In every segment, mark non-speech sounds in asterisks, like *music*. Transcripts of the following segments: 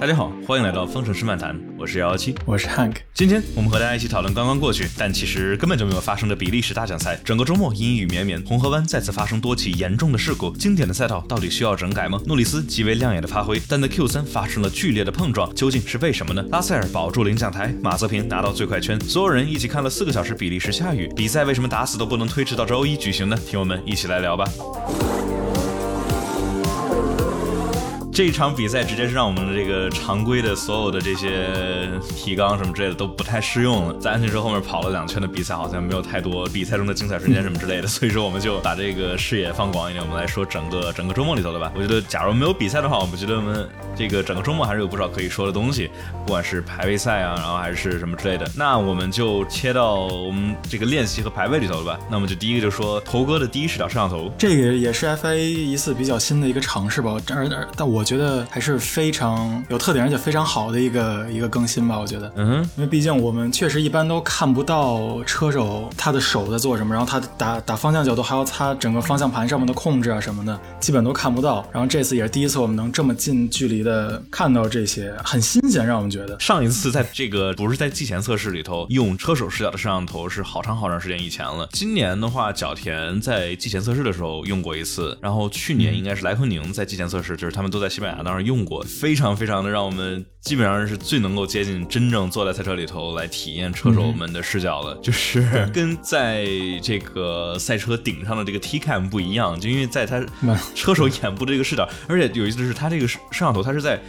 大家好，欢迎来到方程式漫谈，我是幺幺七，我是 Hank。今天我们和大家一起讨论刚刚过去，但其实根本就没有发生的比利时大奖赛。整个周末阴雨绵绵，红河湾再次发生多起严重的事故。经典的赛道到底需要整改吗？诺里斯极为亮眼的发挥，但在 Q 三发生了剧烈的碰撞，究竟是为什么呢？拉塞尔保住领奖台，马泽平拿到最快圈，所有人一起看了四个小时比利时下雨，比赛为什么打死都不能推迟到周一举行呢？听我们一起来聊吧。这一场比赛直接是让我们的这个常规的所有的这些提纲什么之类的都不太适用了。在安全车后面跑了两圈的比赛，好像没有太多比赛中的精彩瞬间什么之类的，所以说我们就把这个视野放广一点，我们来说整个整个周末里头的吧。我觉得，假如没有比赛的话，我们觉得我们这个整个周末还是有不少可以说的东西，不管是排位赛啊，然后还是什么之类的。那我们就切到我们这个练习和排位里头了吧。那我们就第一个就说头哥的第一视角摄像头，这个也是 FIA 一次比较新的一个尝试吧。而而但我。觉得还是非常有特点，而且非常好的一个一个更新吧。我觉得，嗯，因为毕竟我们确实一般都看不到车手他的手在做什么，然后他打打方向角度，还有他整个方向盘上面的控制啊什么的，基本都看不到。然后这次也是第一次我们能这么近距离的看到这些，很新鲜，让我们觉得。上一次在这个不是在季前测试里头用车手视角的摄像头是好长好长时间以前了。今年的话，角田在季前测试的时候用过一次，然后去年应该是莱昆宁在季前测试，就是他们都在。西班牙当时用过，非常非常的让我们基本上是最能够接近真正坐在赛车里头来体验车手们的视角了，就是跟在这个赛车顶上的这个 T cam 不一样，就因为在他 *laughs* 车手眼部这个视角，而且有意思的是，他这个摄像头它是在。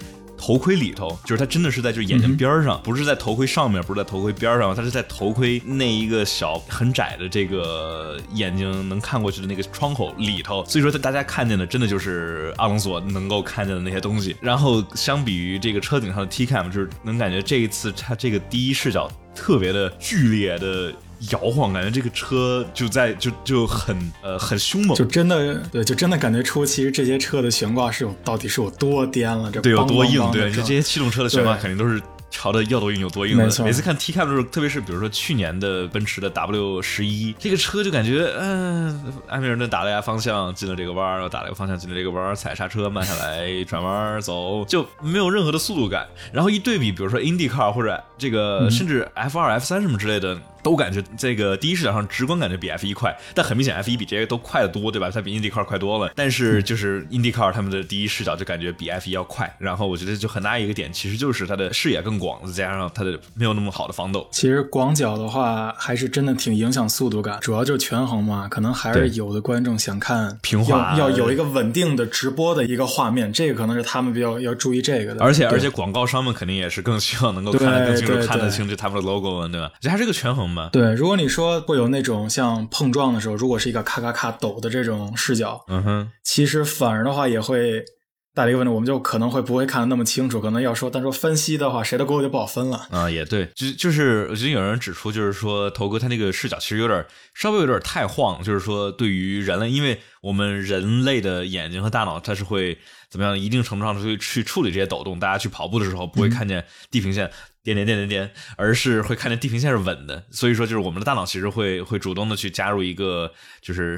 头盔里头，就是它真的是在就是眼睛边上，不是在头盔上面，不是在头盔边上，它是在头盔那一个小很窄的这个眼睛能看过去的那个窗口里头。所以说，大家看见的真的就是阿隆索能够看见的那些东西。然后，相比于这个车顶上的 T cam，就是能感觉这一次它这个第一视角特别的剧烈的。摇晃，感觉这个车就在就就很呃很凶猛，就真的对，就真的感觉出其实这些车的悬挂是有到底是有多颠了，这对有多硬，对，这些气动车的悬挂肯定都是。朝的要多硬有多硬的，每次看 T Cam 的时候，特别是比如说去年的奔驰的 W 十一，这个车就感觉，嗯，艾米尔顿打了一下方向进了这个弯儿，又打了一个方向进了这个弯儿，踩刹车慢下来转弯走，就没有任何的速度感。然后一对比，比如说 IndyCar 或者这个甚至 F 二 F 三什么之类的，都感觉这个第一视角上直观感觉比 F 一快，但很明显 F 一比这些都快得多，对吧？它比 IndyCar 快多了。但是就是 IndyCar 他们的第一视角就感觉比 F 一要快。然后我觉得就很大一个点，其实就是它的视野更广，再加上它。的没有那么好的防抖。其实广角的话，还是真的挺影响速度感，主要就是权衡嘛。可能还是有的观众想看平滑，要有一个稳定的直播的一个画面，这个可能是他们比较要注意这个的。而且而且广告商们肯定也是更希望能够看得更清楚，看得清楚他们的 logo 对吧？这还是个权衡嘛。对，如果你说会有那种像碰撞的时候，如果是一个咔咔咔抖的这种视角，嗯哼，其实反而的话也会。带来一个问题，我们就可能会不会看的那么清楚，可能要说，但说分析的话，谁的锅就不好分了啊。也对，就就是我觉得有人指出，就是说头哥他那个视角其实有点稍微有点太晃，就是说对于人类，因为我们人类的眼睛和大脑，它是会怎么样？一定程度上去去处理这些抖动。大家去跑步的时候不会看见地平线。点点点点点，而是会看见地平线是稳的，所以说就是我们的大脑其实会会主动的去加入一个就是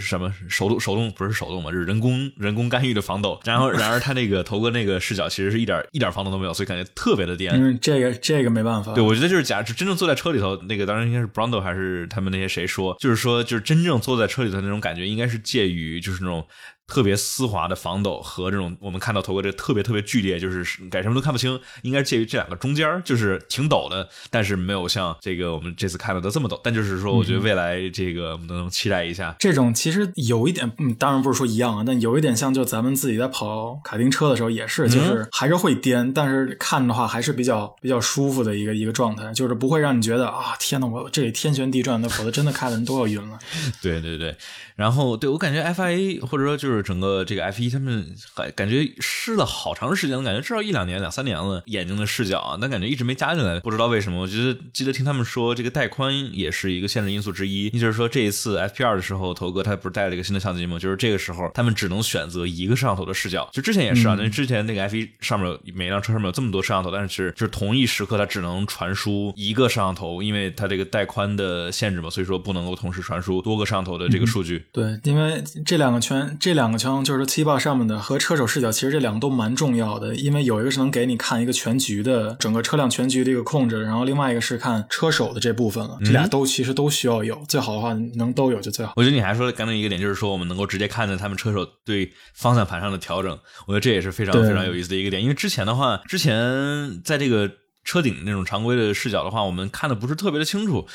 什么手动手动不是手动嘛，就是人工人工干预的防抖。然后然而他那个头哥那个视角其实是一点一点防抖都没有，所以感觉特别的颠。嗯，这个这个没办法。对，我觉得就是假真正坐在车里头，那个当然应该是 Brando 还是他们那些谁说，就是说就是真正坐在车里头那种感觉，应该是介于就是那种。特别丝滑的防抖和这种我们看到头哥这特别特别剧烈，就是改什么都看不清，应该介于这两个中间，就是挺抖的，但是没有像这个我们这次看到的这么抖。但就是说，我觉得未来这个我们都能期待一下。这种其实有一点，嗯，当然不是说一样啊，但有一点像，就咱们自己在跑卡丁车的时候也是，就是还是会颠，但是看的话还是比较比较舒服的一个一个状态，就是不会让你觉得啊，天呐，我这里天旋地转的，否则真的看的人都要晕了。对 *laughs* 对对，然后对我感觉 FIA 或者说就是。整个这个 F 一，他们感感觉试了好长时间了，感觉至少一两年、两三年了。眼睛的视角啊，但感觉一直没加进来，不知道为什么。我觉得记得听他们说，这个带宽也是一个限制因素之一。也就是说，这一次 FP 二的时候，头哥他不是带了一个新的相机吗？就是这个时候他们只能选择一个摄像头的视角。就之前也是啊，那之前那个 F 一上面每辆车上面有这么多摄像头，但是就是同一时刻它只能传输一个摄像头，因为它这个带宽的限制嘛，所以说不能够同时传输多个摄像头的这个数据。对，因为这两个圈，这两个圈就是说 T 八上面的和车手视角，其实这两个都蛮重要的，因为有一个是能给你看一个全局的整个车辆全局的一个控制，然后另外一个是看车手的这部分了。这俩都其实都需要有，最好的话能都有就最好。我觉得你还说的刚才一个点，就是说我们能够直接看到他们车手对方向盘上的调整，我觉得这也是非常非常有意思的一个点。因为之前的话，之前在这个车顶那种常规的视角的话，我们看的不是特别的清楚，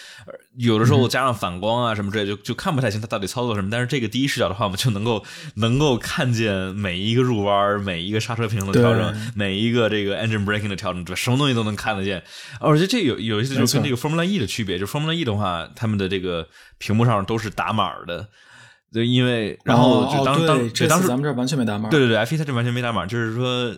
有的时候加上反光啊什么之类，就就看不太清它到底操作什么。但是这个第一视角的话，我们就能够能够看见每一个入弯、每一个刹车平衡的调整、每一个这个 engine braking 的调整，对，什么东西都能看得见。而且这有有一些就是跟这个 Formula E 的区别，就 Formula E 的话，他们的这个屏幕上都是打码的。对，因为然后就当当这当时咱们这完全没打码。对对对，F 一它这完全没打码，就是说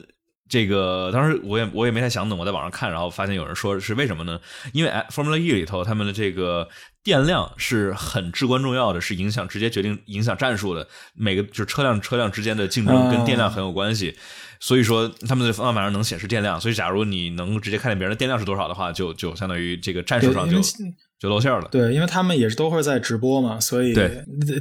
这个当时我也我也没太想懂，我在网上看，然后发现有人说是为什么呢？因为 Formula E 里头他们的这个电量是很至关重要的，是影响直接决定影响战术的。每个就是车辆车辆之间的竞争跟电量很有关系，所以说他们的方向盘上能显示电量。所以假如你能直接看见别人的电量是多少的话，就就相当于这个战术上就。就露馅了，对，因为他们也是都会在直播嘛，所以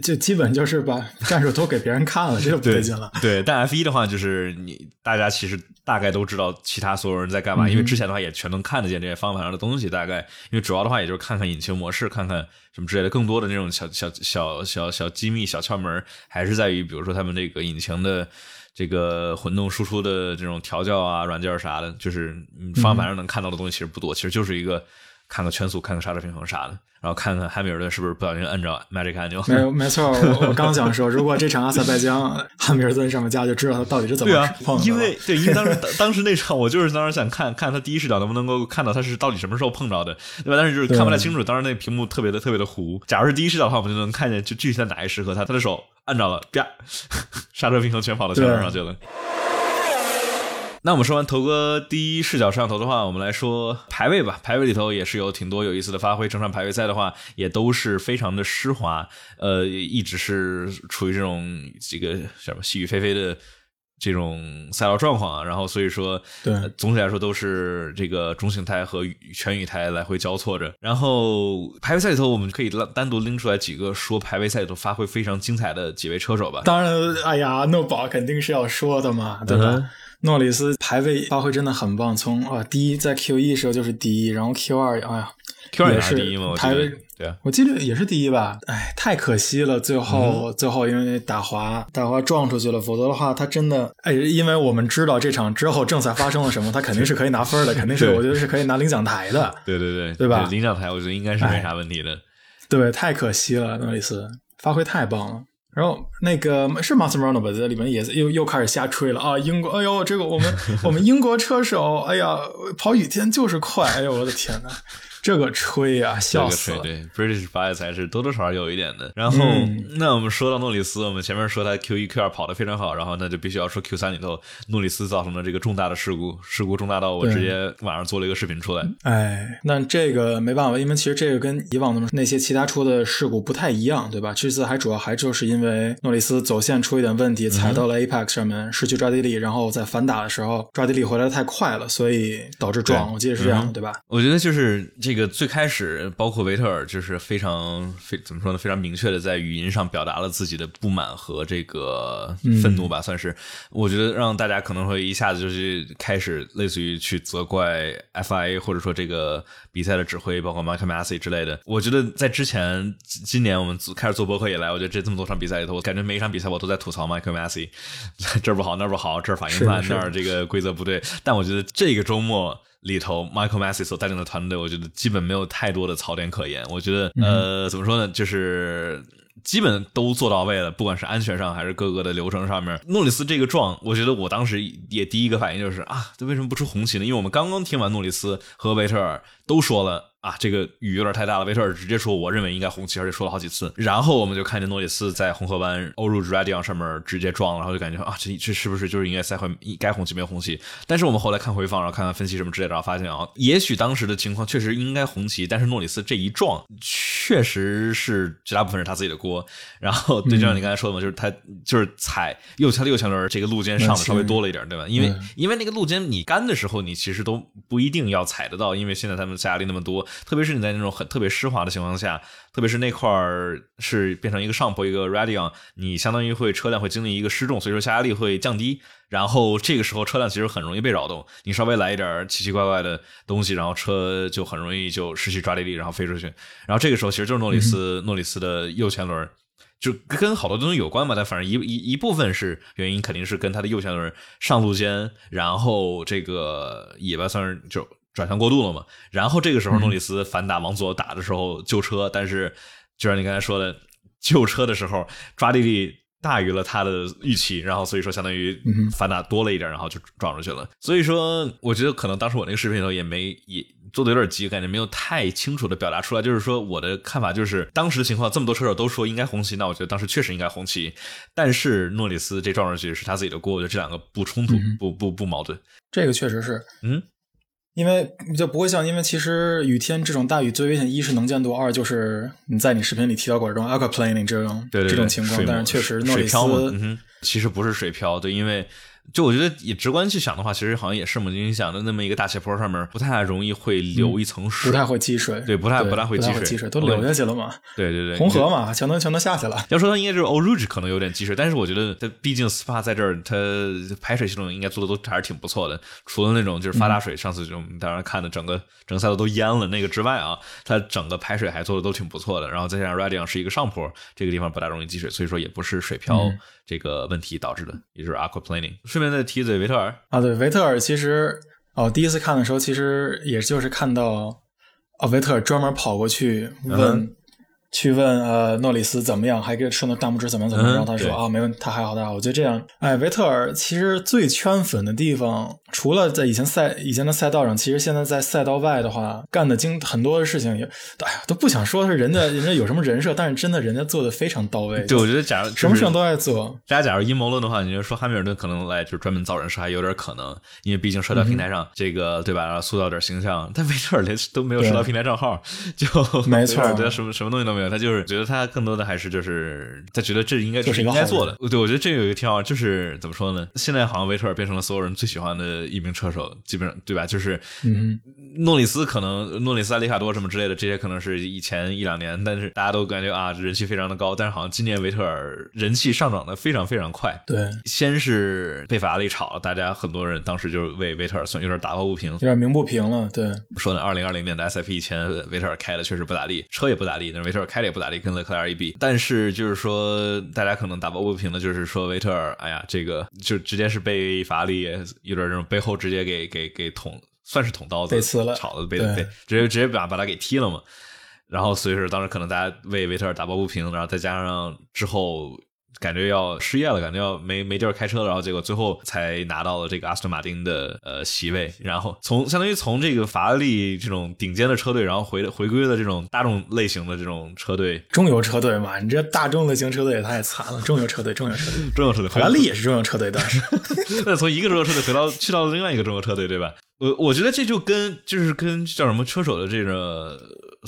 就基本就是把 *laughs* 战术都给别人看了，这就不对劲了。对，但 F 一的话，就是你大家其实大概都知道其他所有人在干嘛，因为之前的话也全能看得见这些方向盘上的东西，大概因为主要的话也就是看看引擎模式，看看什么之类的，更多的那种小小小小小机密、小窍门，还是在于比如说他们这个引擎的这个混动输出的这种调教啊、软件啥的，就是方向盘上能看到的东西其实不多，其实就是一个。看个圈速，看个刹车平衡啥的，然后看看汉密尔顿是不是不小心摁着 magic 按钮。没有，没错，我我刚想说，如果这场阿塞拜疆汉密尔顿上面加，就知道他到底是怎么碰的。因为对，因为当时当时那场，我就是当时想看看他第一视角能不能够看到他是到底什么时候碰着的，对吧？但是就是看不太清楚，当时那屏幕特别的特别的糊。假如是第一视角的话，我们就能看见就具体在哪一时刻，他他的手按着了，啪，刹车平衡全跑到圈上去了。那我们说完头哥第一视角摄像头的话，我们来说排位吧。排位里头也是有挺多有意思的发挥。整场排位赛的话，也都是非常的湿滑，呃，一直是处于这种这个什么细雨霏霏的这种赛道状况啊。然后所以说，对，总体来说都是这个中性胎和全雨胎来回交错着。然后排位赛里头，我们可以单独拎出来几个说排位赛里头发挥非常精彩的几位车手吧。当然，哎呀，诺宝肯定是要说的嘛，对吧？诺里斯排位发挥真的很棒，从啊第一在 Q 一时候就是第一，然后 Q 二哎呀，Q 二也是第一吗？排位对啊，我记得也是第一吧？哎，太可惜了，最后最后因为打滑打滑撞出去了，否则的话他真的哎，因为我们知道这场之后正赛发生了什么，他肯定是可以拿分的，*laughs* 肯定是我觉得是可以拿领奖台的。对对对，对吧？领奖台我觉得应该是没啥问题的。对，太可惜了，诺里斯发挥太棒了。然后那个是 m a s r o n o 吧，在里面也是又又开始瞎吹了啊！英国，哎呦，这个我们我们英国车手，哎呀，跑雨天就是快，哎呦，我的天呐！这个吹呀，笑死了！对，British bias 还是多多少少有一点的。然后，那我们说到诺里斯，我们前面说他 Q 一 Q 二跑得非常好，然后那就必须要说 Q 三里头诺里斯造成的这个重大的事故，事故重大到我直接晚上做了一个视频出来。哎，那这个没办法，因为其实这个跟以往的那些其他出的事故不太一样，对吧？这次还主要还就是因为诺里斯走线出一点问题，踩到了 Apex 上面，失去抓地力，然后在反打的时候抓地力回来的太快了，所以导致撞。我记得是这样，对吧？我觉得就是这个最开始。包括维特尔就是非常非怎么说呢？非常明确的在语音上表达了自己的不满和这个愤怒吧，算是。我觉得让大家可能会一下子就是开始类似于去责怪 FIA 或者说这个比赛的指挥，包括 Michael Massey 之类的。我觉得在之前今年我们开始做博客以来，我觉得这这么多场比赛里头，我感觉每一场比赛我都在吐槽 Michael Massey，*laughs* 这儿不好那儿不好，这儿反应慢那儿这个规则不对。但我觉得这个周末。里头，Michael Massey 所带领的团队，我觉得基本没有太多的槽点可言。我觉得，呃，怎么说呢，就是基本都做到位了，不管是安全上还是各个的流程上面。诺里斯这个撞，我觉得我当时也第一个反应就是啊，这为什么不出红旗呢？因为我们刚刚听完诺里斯和维特尔都说了。啊，这个雨有点太大了。维特尔直接说，我认为应该红旗，而且说了好几次。然后我们就看见诺里斯在红河湾欧入 Radion 上面直接撞了，然后就感觉啊，这这是不是就是应该赛会该红旗没红旗？但是我们后来看回放，然后看看分析什么之类的，然后发现啊，也许当时的情况确实应该红旗，但是诺里斯这一撞，确实是绝大部分是他自己的锅。然后对，就像你刚才说的嘛，就是他就是踩右前的右前轮这个路肩上的稍微多了一点，对吧？因为因为那个路肩你干的时候，你其实都不一定要踩得到，因为现在他们下压力那么多，特别是你在那种很特别湿滑的情况下，特别是那块儿是变成一个上坡一个 radion，你相当于会车辆会经历一个失重，所以说下压力会降低，然后这个时候车辆其实很容易被扰动，你稍微来一点奇奇怪怪的东西，然后车就很容易就失去抓地力，然后飞出去。然后这个时候其实就是诺里斯诺里斯的右前轮。就跟好多东西有关嘛，但反正一一一部分是原因，肯定是跟他的右前轮上路肩，然后这个尾巴算是就转向过度了嘛。然后这个时候诺里斯反打往左打的时候救车，但是就像你刚才说的，救车的时候抓地力大于了他的预期，然后所以说相当于反打多了一点，然后就撞出去了。所以说，我觉得可能当时我那个视频里头也没也。做的有点急，感觉没有太清楚的表达出来。就是说，我的看法就是，当时的情况，这么多车手都说应该红旗，那我觉得当时确实应该红旗。但是诺里斯这撞上去是他自己的锅，我觉得这两个不冲突，不不不矛盾。这个确实是，嗯，因为就不会像，因为其实雨天这种大雨最危险，一是能见度，二就是你在你视频里提到过这种 aquaplaning 这种这种情况，但是确实诺里斯其实不是水漂，对，因为。就我觉得以直观去想的话，其实好像也是嘛。你想的那么一个大斜坡上面，不太容易会留一层水，不太会积水，对，不太不太会积水，积水都流下去了嘛。对对对，红河嘛，全都全都下去了。要说它应该就是 o Rouge 可能有点积水，但是我觉得它毕竟 SPA 在这儿，它排水系统应该做的都还是挺不错的。除了那种就是发大水，上次就当然看的整个整个赛道都淹了那个之外啊，它整个排水还做的都挺不错的。然后再加上 Radion 是一个上坡，这个地方不大容易积水，所以说也不是水漂。这个问题导致的，也就是 aquaplaning。顺便再提嘴维特尔啊，对，维特尔其实哦，第一次看的时候，其实也就是看到哦，维特尔专门跑过去问。去问呃诺里斯怎么样，还给说那大拇指怎么怎么样，然后他说啊没问题，他还好的。我觉得这样，哎，维特尔其实最圈粉的地方，除了在以前赛以前的赛道上，其实现在在赛道外的话，干的经很多的事情也，哎呀都不想说是人家人家有什么人设，但是真的人家做的非常到位。对，我觉得假如什么事情都爱做。大家假如阴谋论的话，你就说汉密尔顿可能来就是专门造人设，还有点可能，因为毕竟社交平台上这个对吧，塑造点形象。但维特尔连都没有社交平台账号，就没错，对，什么什么东西都没有，他就是觉得他。更多的还是就是他觉得这应该就是应该做的，对，我觉得这有一个挺好，就是怎么说呢？现在好像维特尔变成了所有人最喜欢的一名车手，基本上对吧？就是嗯诺里斯可能诺里斯、里卡多什么之类的，这些可能是以前一两年，但是大家都感觉啊人气非常的高，但是好像今年维特尔人气上涨的非常非常快。对，先是被法拉利炒，大家很多人当时就为维特尔算有点打抱不平，有点鸣不平了。对，说呢，二零二零年的 S F 以前维特尔开的确实不咋地，车也不咋地，但是维特尔开的也不咋地，跟勒克莱尔一比，但是就是说，大家可能打抱不平的，就是说维特尔，哎呀，这个就直接是被法拉利有点这种背后直接给给给捅，算是捅刀子，被刺了炒的被被直接直接把把他给踢了嘛。然后所以说当时可能大家为维特尔打抱不平，然后再加上之后。感觉要失业了，感觉要没没地儿开车了，然后结果最后才拿到了这个阿斯顿马丁的呃席位，然后从相当于从这个法拉利这种顶尖的车队，然后回回归了这种大众类型的这种车队，中游车队嘛，你这大众类型车队也太惨了，中游车队，中游车队，*laughs* 中游车队，法拉利也是中游车队，当时 *laughs* 那从一个中游车队回到去到了另外一个中游车队，对吧？我我觉得这就跟就是跟叫什么车手的这个。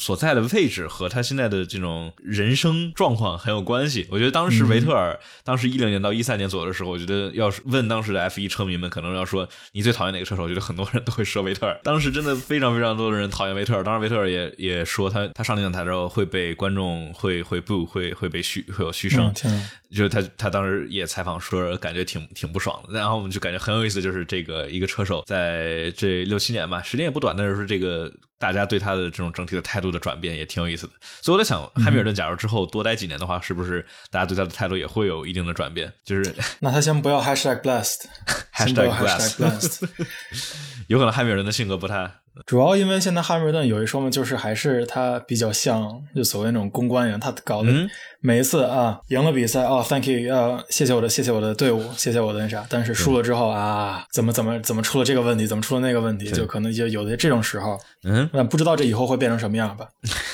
所在的位置和他现在的这种人生状况很有关系。我觉得当时维特尔，当时一零年到一三年左右的时候，我觉得要是问当时的 F 一车迷们，可能要说你最讨厌哪个车手，我觉得很多人都会说维特尔。当时真的非常非常多的人讨厌维特尔。当时维特尔也也说他他上领奖台之后会被观众会会不会会被嘘会有嘘声。*laughs* 就是他他当时也采访说感觉挺挺不爽的。然后我们就感觉很有意思，就是这个一个车手在这六七年吧，时间也不短，但是说这个。大家对他的这种整体的态度的转变也挺有意思的，所以我在想，汉密尔顿假如之后多待几年的话，是不是大家对他的态度也会有一定的转变？就是那他先不要 hashtag blessed，hashtag blessed，*laughs* *laughs* 有可能汉密尔顿的性格不太 *laughs* 主要因为现在汉密尔顿有一说嘛，就是还是他比较像就所谓那种公关员，他搞的每一次啊赢了比赛哦，thank you 啊，谢谢我的谢谢我的队伍，谢谢我的那啥，但是输了之后啊，怎么怎么怎么出了这个问题，怎么出了那个问题，就可能就有的这种时候，嗯，那不知道这以后会变成什么样吧？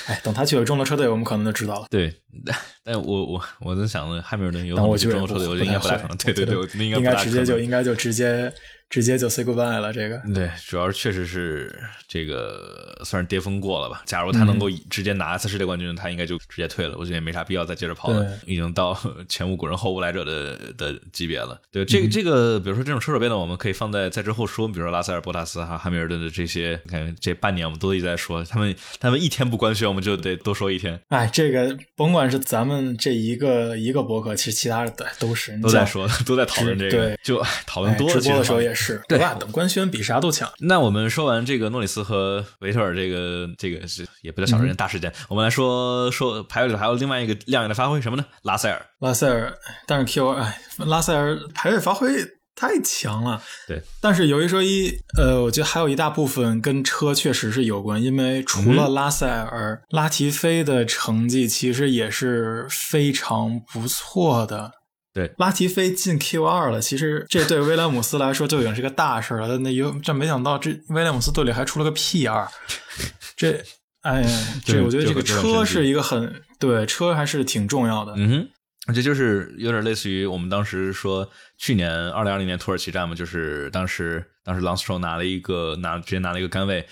哎，等他去了中国车队，我们可能就知道了。对，*laughs* 但我我我在想呢，汉密尔顿有我去中国车队，我就应该不大可能。对对对，应该应该直接就应该就直接。直接就 say goodbye 了，这个对，主要确实是这个算是巅峰过了吧。假如他能够直接拿一次世界冠军，他应该就直接退了。我觉得也没啥必要再接着跑了，已经到 *laughs* 前无古人后无来者的的级别了。对，这个这个，比如说这种车手变动，我们可以放在在之后说。比如说拉塞尔、博塔斯哈、汉密尔顿的这些，你看这半年我们都一直在说他们，他们一天不官宣，我们就得多说一天。哎，这个甭管是咱们这一个一个博客，其实其他的都是都在说，都在讨论这个，对，就讨论多了。直播的时候也是，对吧？等。官宣比啥都强。那我们说完这个诺里斯和维特尔，这个这个是也不叫小事件，大事件。我们来说说排位里还有另外一个亮眼的发挥，什么呢？拉塞尔。拉塞尔，但是 Q 哎，拉塞尔排位发挥太强了。对，但是有一说一，呃，我觉得还有一大部分跟车确实是有关，因为除了拉塞尔，拉提菲的成绩其实也是非常不错的。对，拉提菲进 Q 二了，其实这对威廉姆斯来说就已经是个大事了。那有这没想到，这威廉姆斯队里还出了个 P 二，*laughs* 这，哎呀，这我觉得这个车是一个很对车还是挺重要的。嗯哼，而且就是有点类似于我们当时说去年二零二零年土耳其站嘛，就是当时当时朗斯特拿了一个拿直接拿了一个杆位，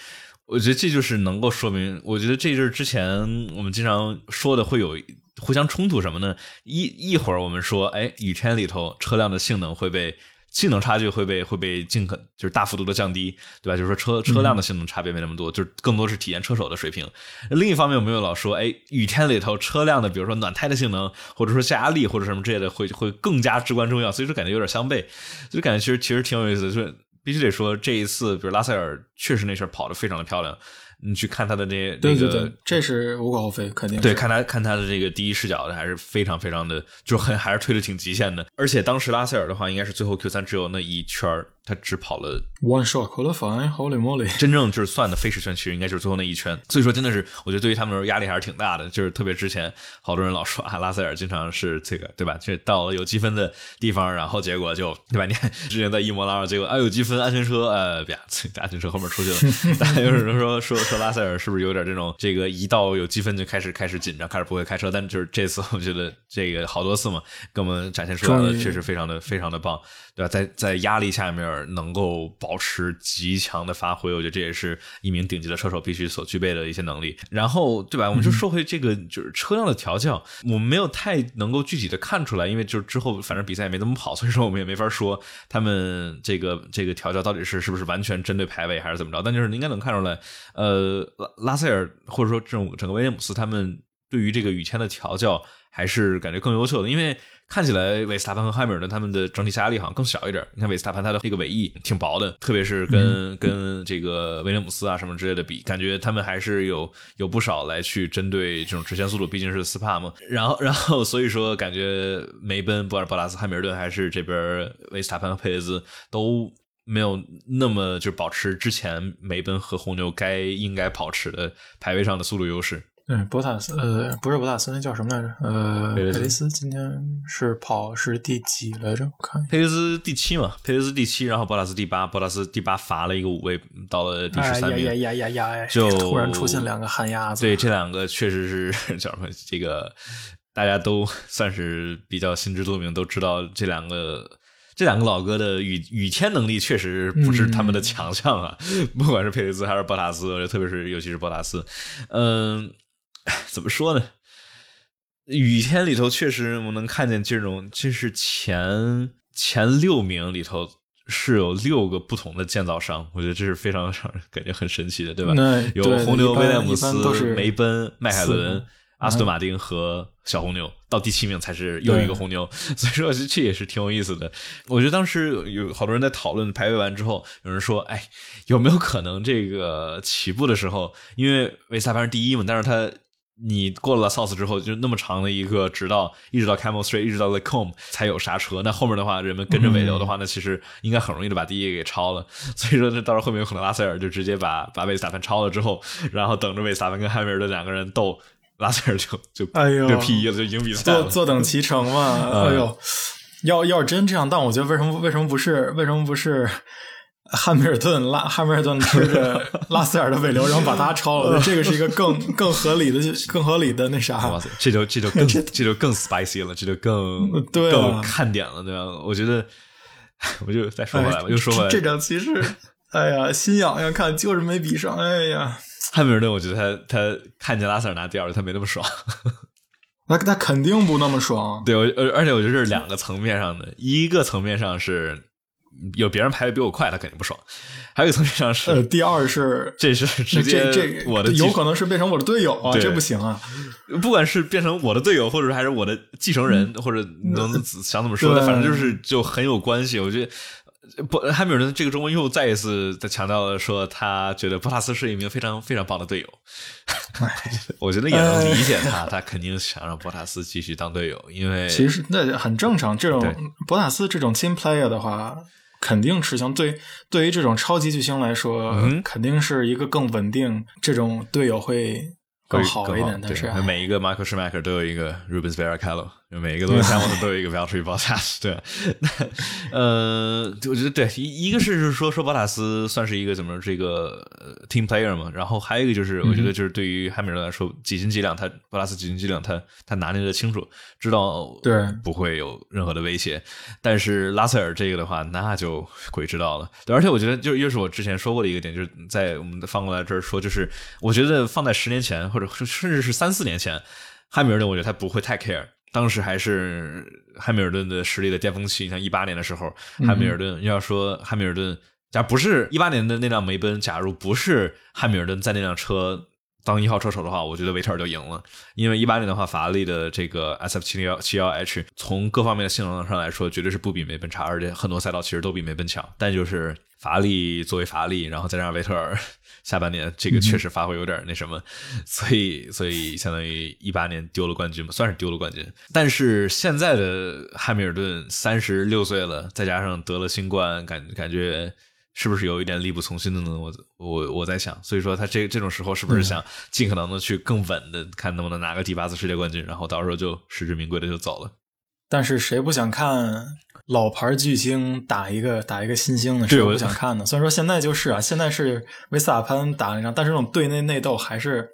我觉得这就是能够说明，我觉得这就是之前我们经常说的会有。互相冲突什么呢？一一会儿我们说，哎，雨天里头车辆的性能会被性能差距会被会被尽可就是大幅度的降低，对吧？就是说车车辆的性能差别没那么多，就是更多是体验车手的水平。另一方面，我们又老说，哎，雨天里头车辆的，比如说暖胎的性能，或者说下压力或者什么之类的，会会更加至关重要。所以说感觉有点相悖，就感觉其实其实挺有意思的。就是必须得说，这一次，比如拉塞尔确实那圈跑得非常的漂亮。你去看他的那对对对，这是无可厚非，肯定对。看他看他的这个第一视角的，还是非常非常的，就很还是推的挺极限的。而且当时拉塞尔的话，应该是最后 Q 三只有那一圈他只跑了 one shot qualify，Holy moly！真正就是算的飞驰圈，其实应该就是最后那一圈。所以说，真的是我觉得对于他们来说压力还是挺大的。就是特别之前好多人老说啊，拉塞尔经常是这个对吧？这到了有积分的地方，然后结果就对吧？你看之前在伊莫拉，结果啊有积分，安全车呃，别 *laughs* 安全车后面出去了。*laughs* 大家有人说说说拉塞尔是不是有点这种这个一到有积分就开始开始紧张，开始不会开车？但就是这次我觉得这个好多次嘛，给我们展现出来的确实非常的非常的棒，对吧？在在压力下面。能够保持极强的发挥，我觉得这也是一名顶级的车手必须所具备的一些能力。然后，对吧？我们就说回这个，就是车辆的调教，我们没有太能够具体的看出来，因为就是之后反正比赛也没怎么跑，所以说我们也没法说他们这个这个调教到底是是不是完全针对排位还是怎么着。但就是应该能看出来，呃，拉拉塞尔或者说这种整个威廉姆斯他们对于这个雨天的调教还是感觉更优秀的，因为。看起来维斯塔潘和汉密尔顿他们的整体下压力好像更小一点。你看维斯塔潘他的那个尾翼挺薄的，特别是跟跟这个威廉姆斯啊什么之类的比，感觉他们还是有有不少来去针对这种直线速度，毕竟是斯帕嘛。然后 *laughs* 然后所以说感觉梅奔不管是博拉斯、汉密尔顿还是这边维斯塔潘和佩雷兹都没有那么就保持之前梅奔和红牛该应该保持的排位上的速度优势。嗯，博塔斯，呃，不是博塔斯，那叫什么来着？呃，佩雷斯今天是跑是第几来着？我看佩雷斯第七嘛，佩雷斯第七，然后博塔斯第八，博塔斯第八罚了一个五位，到了第十三名。呀呀呀呀呀！就突然出现两个旱鸭子。对，这两个确实是 *laughs* 叫什么？这个大家都 *laughs* 算是比较心知肚明，都知道这两个这两个老哥的雨雨天能力确实不是他们的强项啊。*laughs* 不管是佩雷斯还是博塔斯，特别是尤其是博塔斯，嗯。怎么说呢？雨天里头确实我能看见这种，这是前前六名里头是有六个不同的建造商，我觉得这是非常 *laughs* 让人感觉很神奇的，对吧？有红牛、威廉姆斯、梅奔、迈凯伦、阿斯顿马丁和小红牛，到第七名才是又一个红牛，*laughs* 所以说这也是挺有意思的。我觉得当时有好多人在讨论排位完之后，有人说：“哎，有没有可能这个起步的时候，因为维斯塔潘是第一嘛，但是他。”你过了 South 之后，就那么长的一个，直到一直到 Camel Street，一直到 Lacombe 才有刹车。那后面的话，人们跟着尾流的话，那其实应该很容易的把第一个给超了。所以说，这到时候后面有可能拉塞尔就直接把把维斯塔潘超了之后，然后等着维斯塔潘跟汉密尔顿两个人斗，拉塞尔就就哎呦就 P 一了，就赢比赛了。坐坐等其成嘛。哎呦，要要是真这样，但我觉得为什么为什么不是为什么不是汉密尔顿拉汉密尔顿吃着 *laughs* 拉塞尔的尾流，然后把他超了？*laughs* 这个是一个更更合理的更合理的那啥哇。塞，这就这就更 *laughs* 这就更 spicy 了，这就更对啊更看点了，对吧？我觉得，我就再说回来吧，又说回来，哎这场其实，哎呀，心痒痒，看就是没比上，哎呀，汉密尔顿，我觉得他他看见拉塞尔拿第二，他没那么爽。那他肯定不那么爽。对，我而而且我觉得这是两个层面上的，一个层面上是有别人排的比我快，他肯定不爽；还有一个层面上是，呃，第二是这是直接这这我的有可能是变成我的队友啊，这不行啊。不管是变成我的队友，或者是还是我的继承人，或者能想怎么说反正就是就很有关系。我觉得。不，汉密尔顿这个周末又再一次的强调了说，他觉得博塔斯是一名非常非常棒的队友。*laughs* 我觉得也能理解他，他肯定想让博塔斯继续当队友，因为其实那很正常。这种对博塔斯这种 team player 的话，肯定吃香。对，对于这种超级巨星来说，嗯肯定是一个更稳定，这种队友会更好一点。但对是，哎每一个 Michael Schumacher 都有一个 Rubens Barrichello，每一个 Lewis Hamilton 都有一个 Valtteri Bottas。*laughs* 对，那呃，我觉得对一一个是是说说博塔斯算是一个怎么这个呃 team player 嘛，然后还有一个就是我觉得就是对于汉密尔顿来说，几斤几两，他博塔斯几斤几两，他他拿捏的清楚，知道对不会有任何的威胁。但是拉塞尔这个的话，那就鬼知道了。对，而且我觉得就又是我之前说过的一个点，就是在我们放过来这儿说，就是我觉得放在十年前或者甚至是三四年前，汉密尔顿我觉得他不会太 care。当时还是汉密尔顿的实力的巅峰期，像一八年的时候，汉密尔顿要说汉密尔顿，假如不是一八年的那辆梅奔，假如不是汉密尔顿在那辆车当一号车手的话，我觉得维特尔就赢了。因为一八年的话，法拉利的这个 SF 七零幺七幺 H 从各方面的性能上来说，绝对是不比梅奔差，而且很多赛道其实都比梅奔强。但就是法拉利作为法拉利，然后再加上维特尔下半年这个确实发挥有点那什么，*laughs* 所以所以相当于一八年丢了冠军嘛，算是丢了冠军。但是现在的汉密尔顿三十六岁了，再加上得了新冠，感感觉。是不是有一点力不从心的呢？我我我在想，所以说他这这种时候是不是想尽可能的去更稳的，看能不能拿个第八次世界冠军，然后到时候就实至名归的就走了。但是谁不想看老牌巨星打一个打一个新星的是我想看的？虽然说现在就是啊，现在是维斯塔潘打那张，但是这种队内内斗还是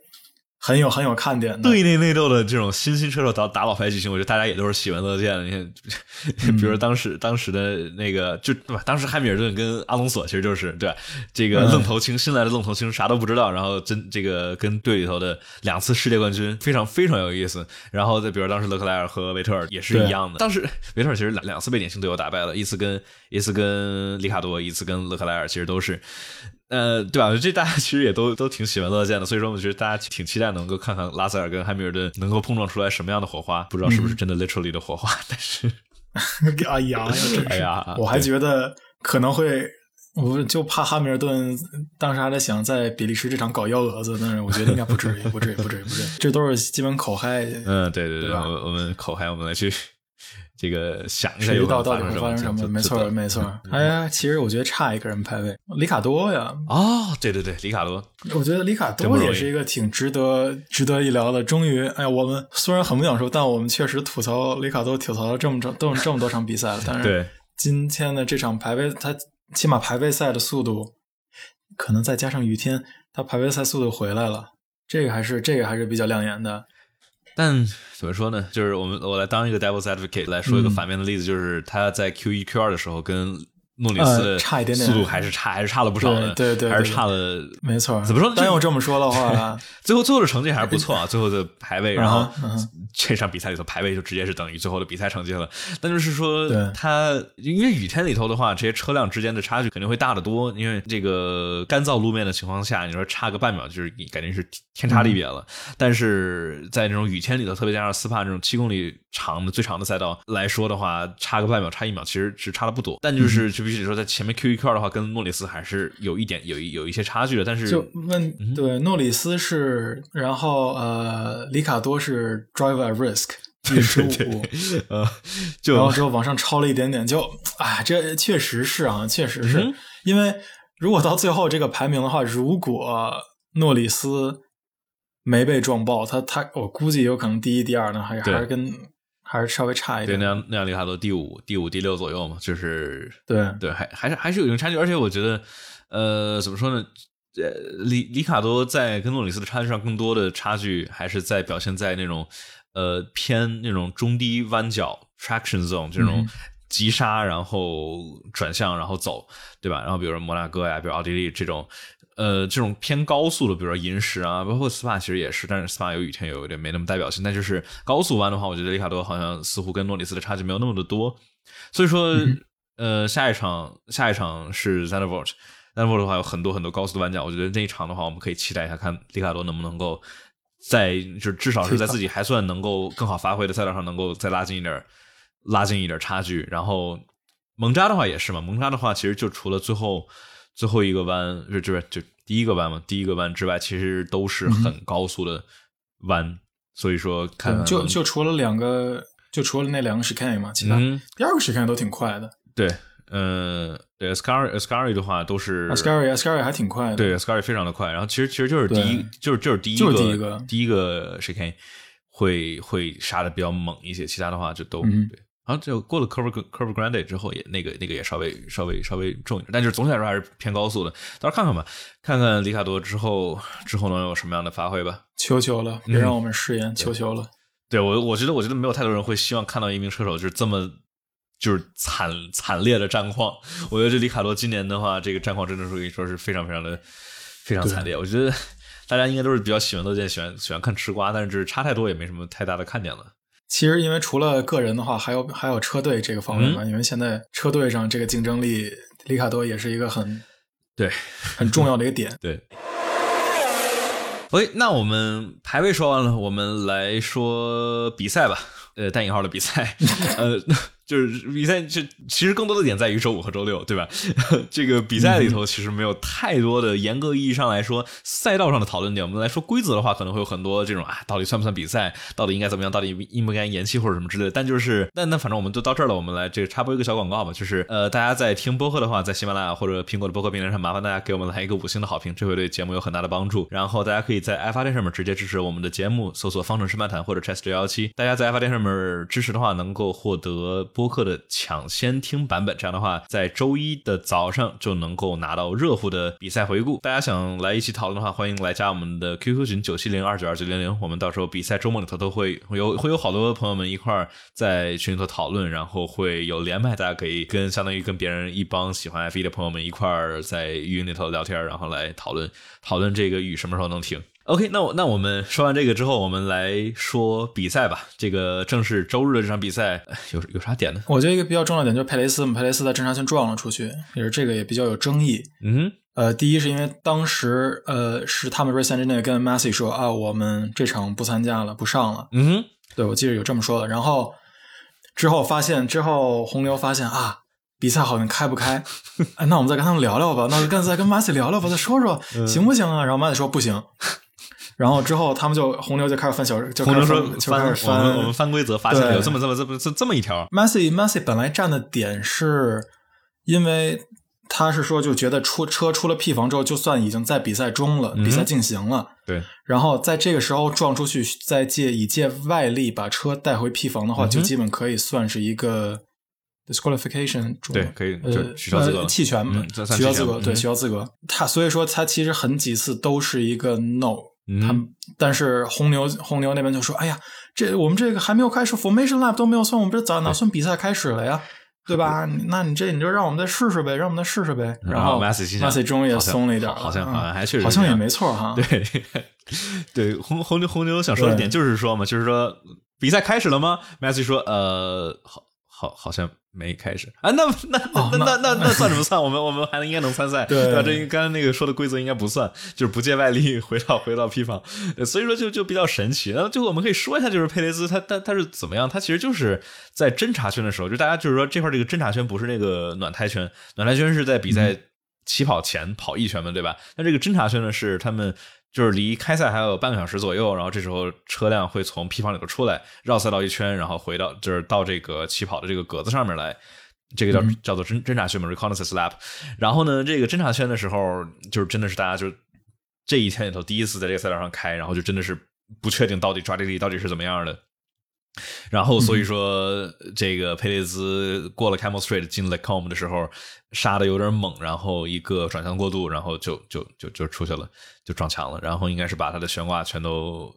很有很有看点的。队内内斗的这种新兴车手打打老牌巨星，我觉得大家也都是喜闻乐见的。你看，比如当时、当时的那个，就对吧？当时汉密尔顿跟阿隆索其实就是对吧？这个愣头青，新来的愣头青啥都不知道，然后真这个跟队里头的两次世界冠军非常非常有意思。然后再比如当时勒克莱尔和维特尔也是一样的，当时维特尔其实两两次被年轻队友打败了，一次跟一次跟里卡多，一次跟勒克莱尔，其实都是。呃，对吧？这大家其实也都都挺喜闻乐见的，所以说我觉得大家挺期待能够看看拉塞尔跟汉密尔顿能够碰撞出来什么样的火花，不知道是不是真的 literally 的火花，*laughs* 但是，*laughs* 哎呀，哎呀，我还觉得可能会，我就怕汉密尔顿当时还在想在比利时这场搞幺蛾子，但是我觉得应该不至于，不至于，不至于，不至于，这都是基本口嗨。嗯，对对对吧我我们口嗨，我们来去这个想一下谁有知道到底会发生什么？没错，没错。哎呀，其实我觉得差一个人排位，里卡多呀。哦，对对对，里卡多，我觉得里卡多也是一个挺值得值得一聊的。终于，哎呀，我们虽然很不想说，但我们确实吐槽里卡多吐槽了这么长都这么多场比赛了。但是，*laughs* 今天的这场排位，他起码排位赛的速度，可能再加上雨天，他排位赛速度回来了，这个还是这个还是比较亮眼的。但怎么说呢？就是我们我来当一个 devil's advocate 来说一个嗯反面的例子，就是他在 Q 一 Q 二的时候跟诺里斯差一点点速度还是差，还是差了不少的，对对对还是差了。没错，怎么说呢单就要这么说的话，*laughs* 最后最后的成绩还是不错啊，*laughs* 最后的排位，然后这场比赛里头排位就直接是等于最后的比赛成绩了。那就是说对，它因为雨天里头的话，这些车辆之间的差距肯定会大得多。因为这个干燥路面的情况下，你说差个半秒，就是你感觉是天差地别了。但是在这种雨天里头，特别加上斯帕这种七公里长的最长的赛道来说的话，差个半秒、差一秒，其实是差的不多。但就是就必须得说，在前面 Q 一 Q 二的话，跟诺里斯还是有一点有一有一些差距的。但是就问对诺里斯是，然后呃，里卡多是 Drive at Risk 第十五，呃，*laughs* 就然后之后往上超了一点点，就哎，这确实是啊，确实是因为如果到最后这个排名的话，如果诺里斯没被撞爆，他他我估计有可能第一、第二呢，还是还是跟。还是稍微差一点，对，那样那样，里卡多第五、第五、第六左右嘛，就是对对，还还是还是有一定差距。而且我觉得，呃，怎么说呢？呃，里里卡多在跟诺里斯的差距上，更多的差距还是在表现在那种呃偏那种中低弯角 traction zone 这种急刹，然后转向，然后走，对吧？然后比如说摩纳哥呀，比如奥地利这种。呃，这种偏高速的，比如说银石啊，包括 SPA 其实也是，但是 SPA 有雨天有一点没那么代表性。但就是高速弯的话，我觉得里卡多好像似乎跟诺里斯的差距没有那么的多。所以说，呃，下一场下一场是 z a n d v o r t z a n d v o r t 的话有很多很多高速的弯角，我觉得那一场的话，我们可以期待一下，看里卡多能不能够在就至少是在自己还算能够更好发挥的赛道上，能够再拉近一点，拉近一点差距。然后蒙扎的话也是嘛，蒙扎的话其实就除了最后。最后一个弯就就是就第一个弯嘛，第一个弯之外，其实都是很高速的弯，所以说看就就除了两个，就除了那两个 chicane 嘛，其他第二个 chicane 都挺快的。对，嗯，对，Ascari Ascari 的话都是 Ascari Ascari 还挺快的，对，Ascari 非常的快。然后其实其实就是第一，就是就是第一个第一个第一个 chicane 会会杀的比较猛一些，其他的话就都对。然后就过了 Curve Curve Grande 之后，也那个那个也稍微稍微稍微重一点，但就是总体来说还是偏高速的。到时候看看吧，看看里卡多之后之后能有什么样的发挥吧。求求了，别让我们失言，求求了。对我，我觉得我觉得没有太多人会希望看到一名车手就是这么就是惨惨烈的战况。我觉得这里卡多今年的话，这个战况真的是可以说是非常非常的非常惨烈。我觉得大家应该都是比较喜闻乐见，喜欢喜欢看吃瓜，但是差太多也没什么太大的看点了。其实，因为除了个人的话，还有还有车队这个方面嘛。因为现在车队上这个竞争力，里卡多也是一个很 *laughs* 对很重要的一个点。对。OK，那我们排位说完了，我们来说比赛吧。呃，带引号的比赛，*laughs* 呃。就是比赛，就其实更多的点在于周五和周六，对吧？*laughs* 这个比赛里头其实没有太多的严格意义上来说赛道上的讨论点。我们来说规则的话，可能会有很多这种啊，到底算不算比赛？到底应该怎么样？到底应不应该延期或者什么之类的？但就是，那那反正我们就到这儿了。我们来这个插播一个小广告吧，就是呃，大家在听播客的话，在喜马拉雅或者苹果的播客平台上，麻烦大家给我们来一个五星的好评，这会对节目有很大的帮助。然后大家可以在爱发电上面直接支持我们的节目，搜索“方程式漫谈”或者 “chess 九幺七”。大家在爱发电上面支持的话，能够获得。播客的抢先听版本，这样的话，在周一的早上就能够拿到热乎的比赛回顾。大家想来一起讨论的话，欢迎来加我们的 QQ 群九七零二九二九零零。我们到时候比赛周末里头都会有会有好多朋友们一块儿在群里头讨论，然后会有连麦，大家可以跟相当于跟别人一帮喜欢 F 一的朋友们一块儿在语音里头聊天，然后来讨论讨论这个雨什么时候能停。OK，那我那我们说完这个之后，我们来说比赛吧。这个正是周日的这场比赛，有有啥点呢？我觉得一个比较重要点就是佩雷斯，佩雷斯在正常线撞了出去，也是这个也比较有争议。嗯，呃，第一是因为当时呃是他们 race engineer 跟 Massey 说啊，我们这场不参加了，不上了。嗯，对，我记得有这么说的。然后之后发现之后洪流发现啊，比赛好像开不开，*laughs* 哎，那我们再跟他们聊聊吧，那干脆再跟 Massey 聊聊吧，再说说行不行啊？然后 Massey 说不行。然后之后，他们就红牛就开始翻小，就红牛说翻翻我们翻规则，发现有这么这么这么这这么一条。Massey Massey 本来站的点是，因为他是说就觉得出车出了 P 房之后，就算已经在比赛中了，比赛进行了，对。然后在这个时候撞出去，再借以借外力把车带回 P 房的话，就基本可以算是一个 disqualification，对，可以就取消资格，弃权，取消资格，对，取消资格。他所以说他其实很几次都是一个 no。他们，但是红牛红牛那边就说：“哎呀，这我们这个还没有开始，formation lap 都没有算，我们这咋哪算比赛开始了呀？对吧？那你这你就让我们再试试呗，让我们再试试呗。”然后 Massey 终于也松了一点，好像好像还确实好像也没错哈。对对，红红牛红牛想说的点就是说嘛，就是说比赛开始了吗？Massey 说：“呃，好好好像没开始啊，那那那那那 *laughs* 那算什么算？我们我们还应该能参赛，对吧？这刚才那个说的规则应该不算，就是不借外力回到回到 P 方，所以说就就比较神奇。然后就我们可以说一下，就是佩雷斯他他他是怎么样？他其实就是在侦查圈的时候，就大家就是说这块这个侦查圈不是那个暖胎圈，暖胎圈是在比赛起跑前跑一圈嘛，对吧？那这个侦察圈呢是他们。就是离开赛还有半个小时左右，然后这时候车辆会从 P 房里头出来，绕赛道一圈，然后回到就是到这个起跑的这个格子上面来，这个叫叫做侦侦察圈嘛，reconnaissance lap。然后呢，这个侦察圈的时候，就是真的是大家就这一天里头第一次在这个赛道上开，然后就真的是不确定到底抓地力到底是怎么样的。然后所以说，这个佩雷兹过了 Camel Street 进 l e c o m 的时候，杀的有点猛，然后一个转向过度，然后就就就就出去了，就撞墙了，然后应该是把他的悬挂全都。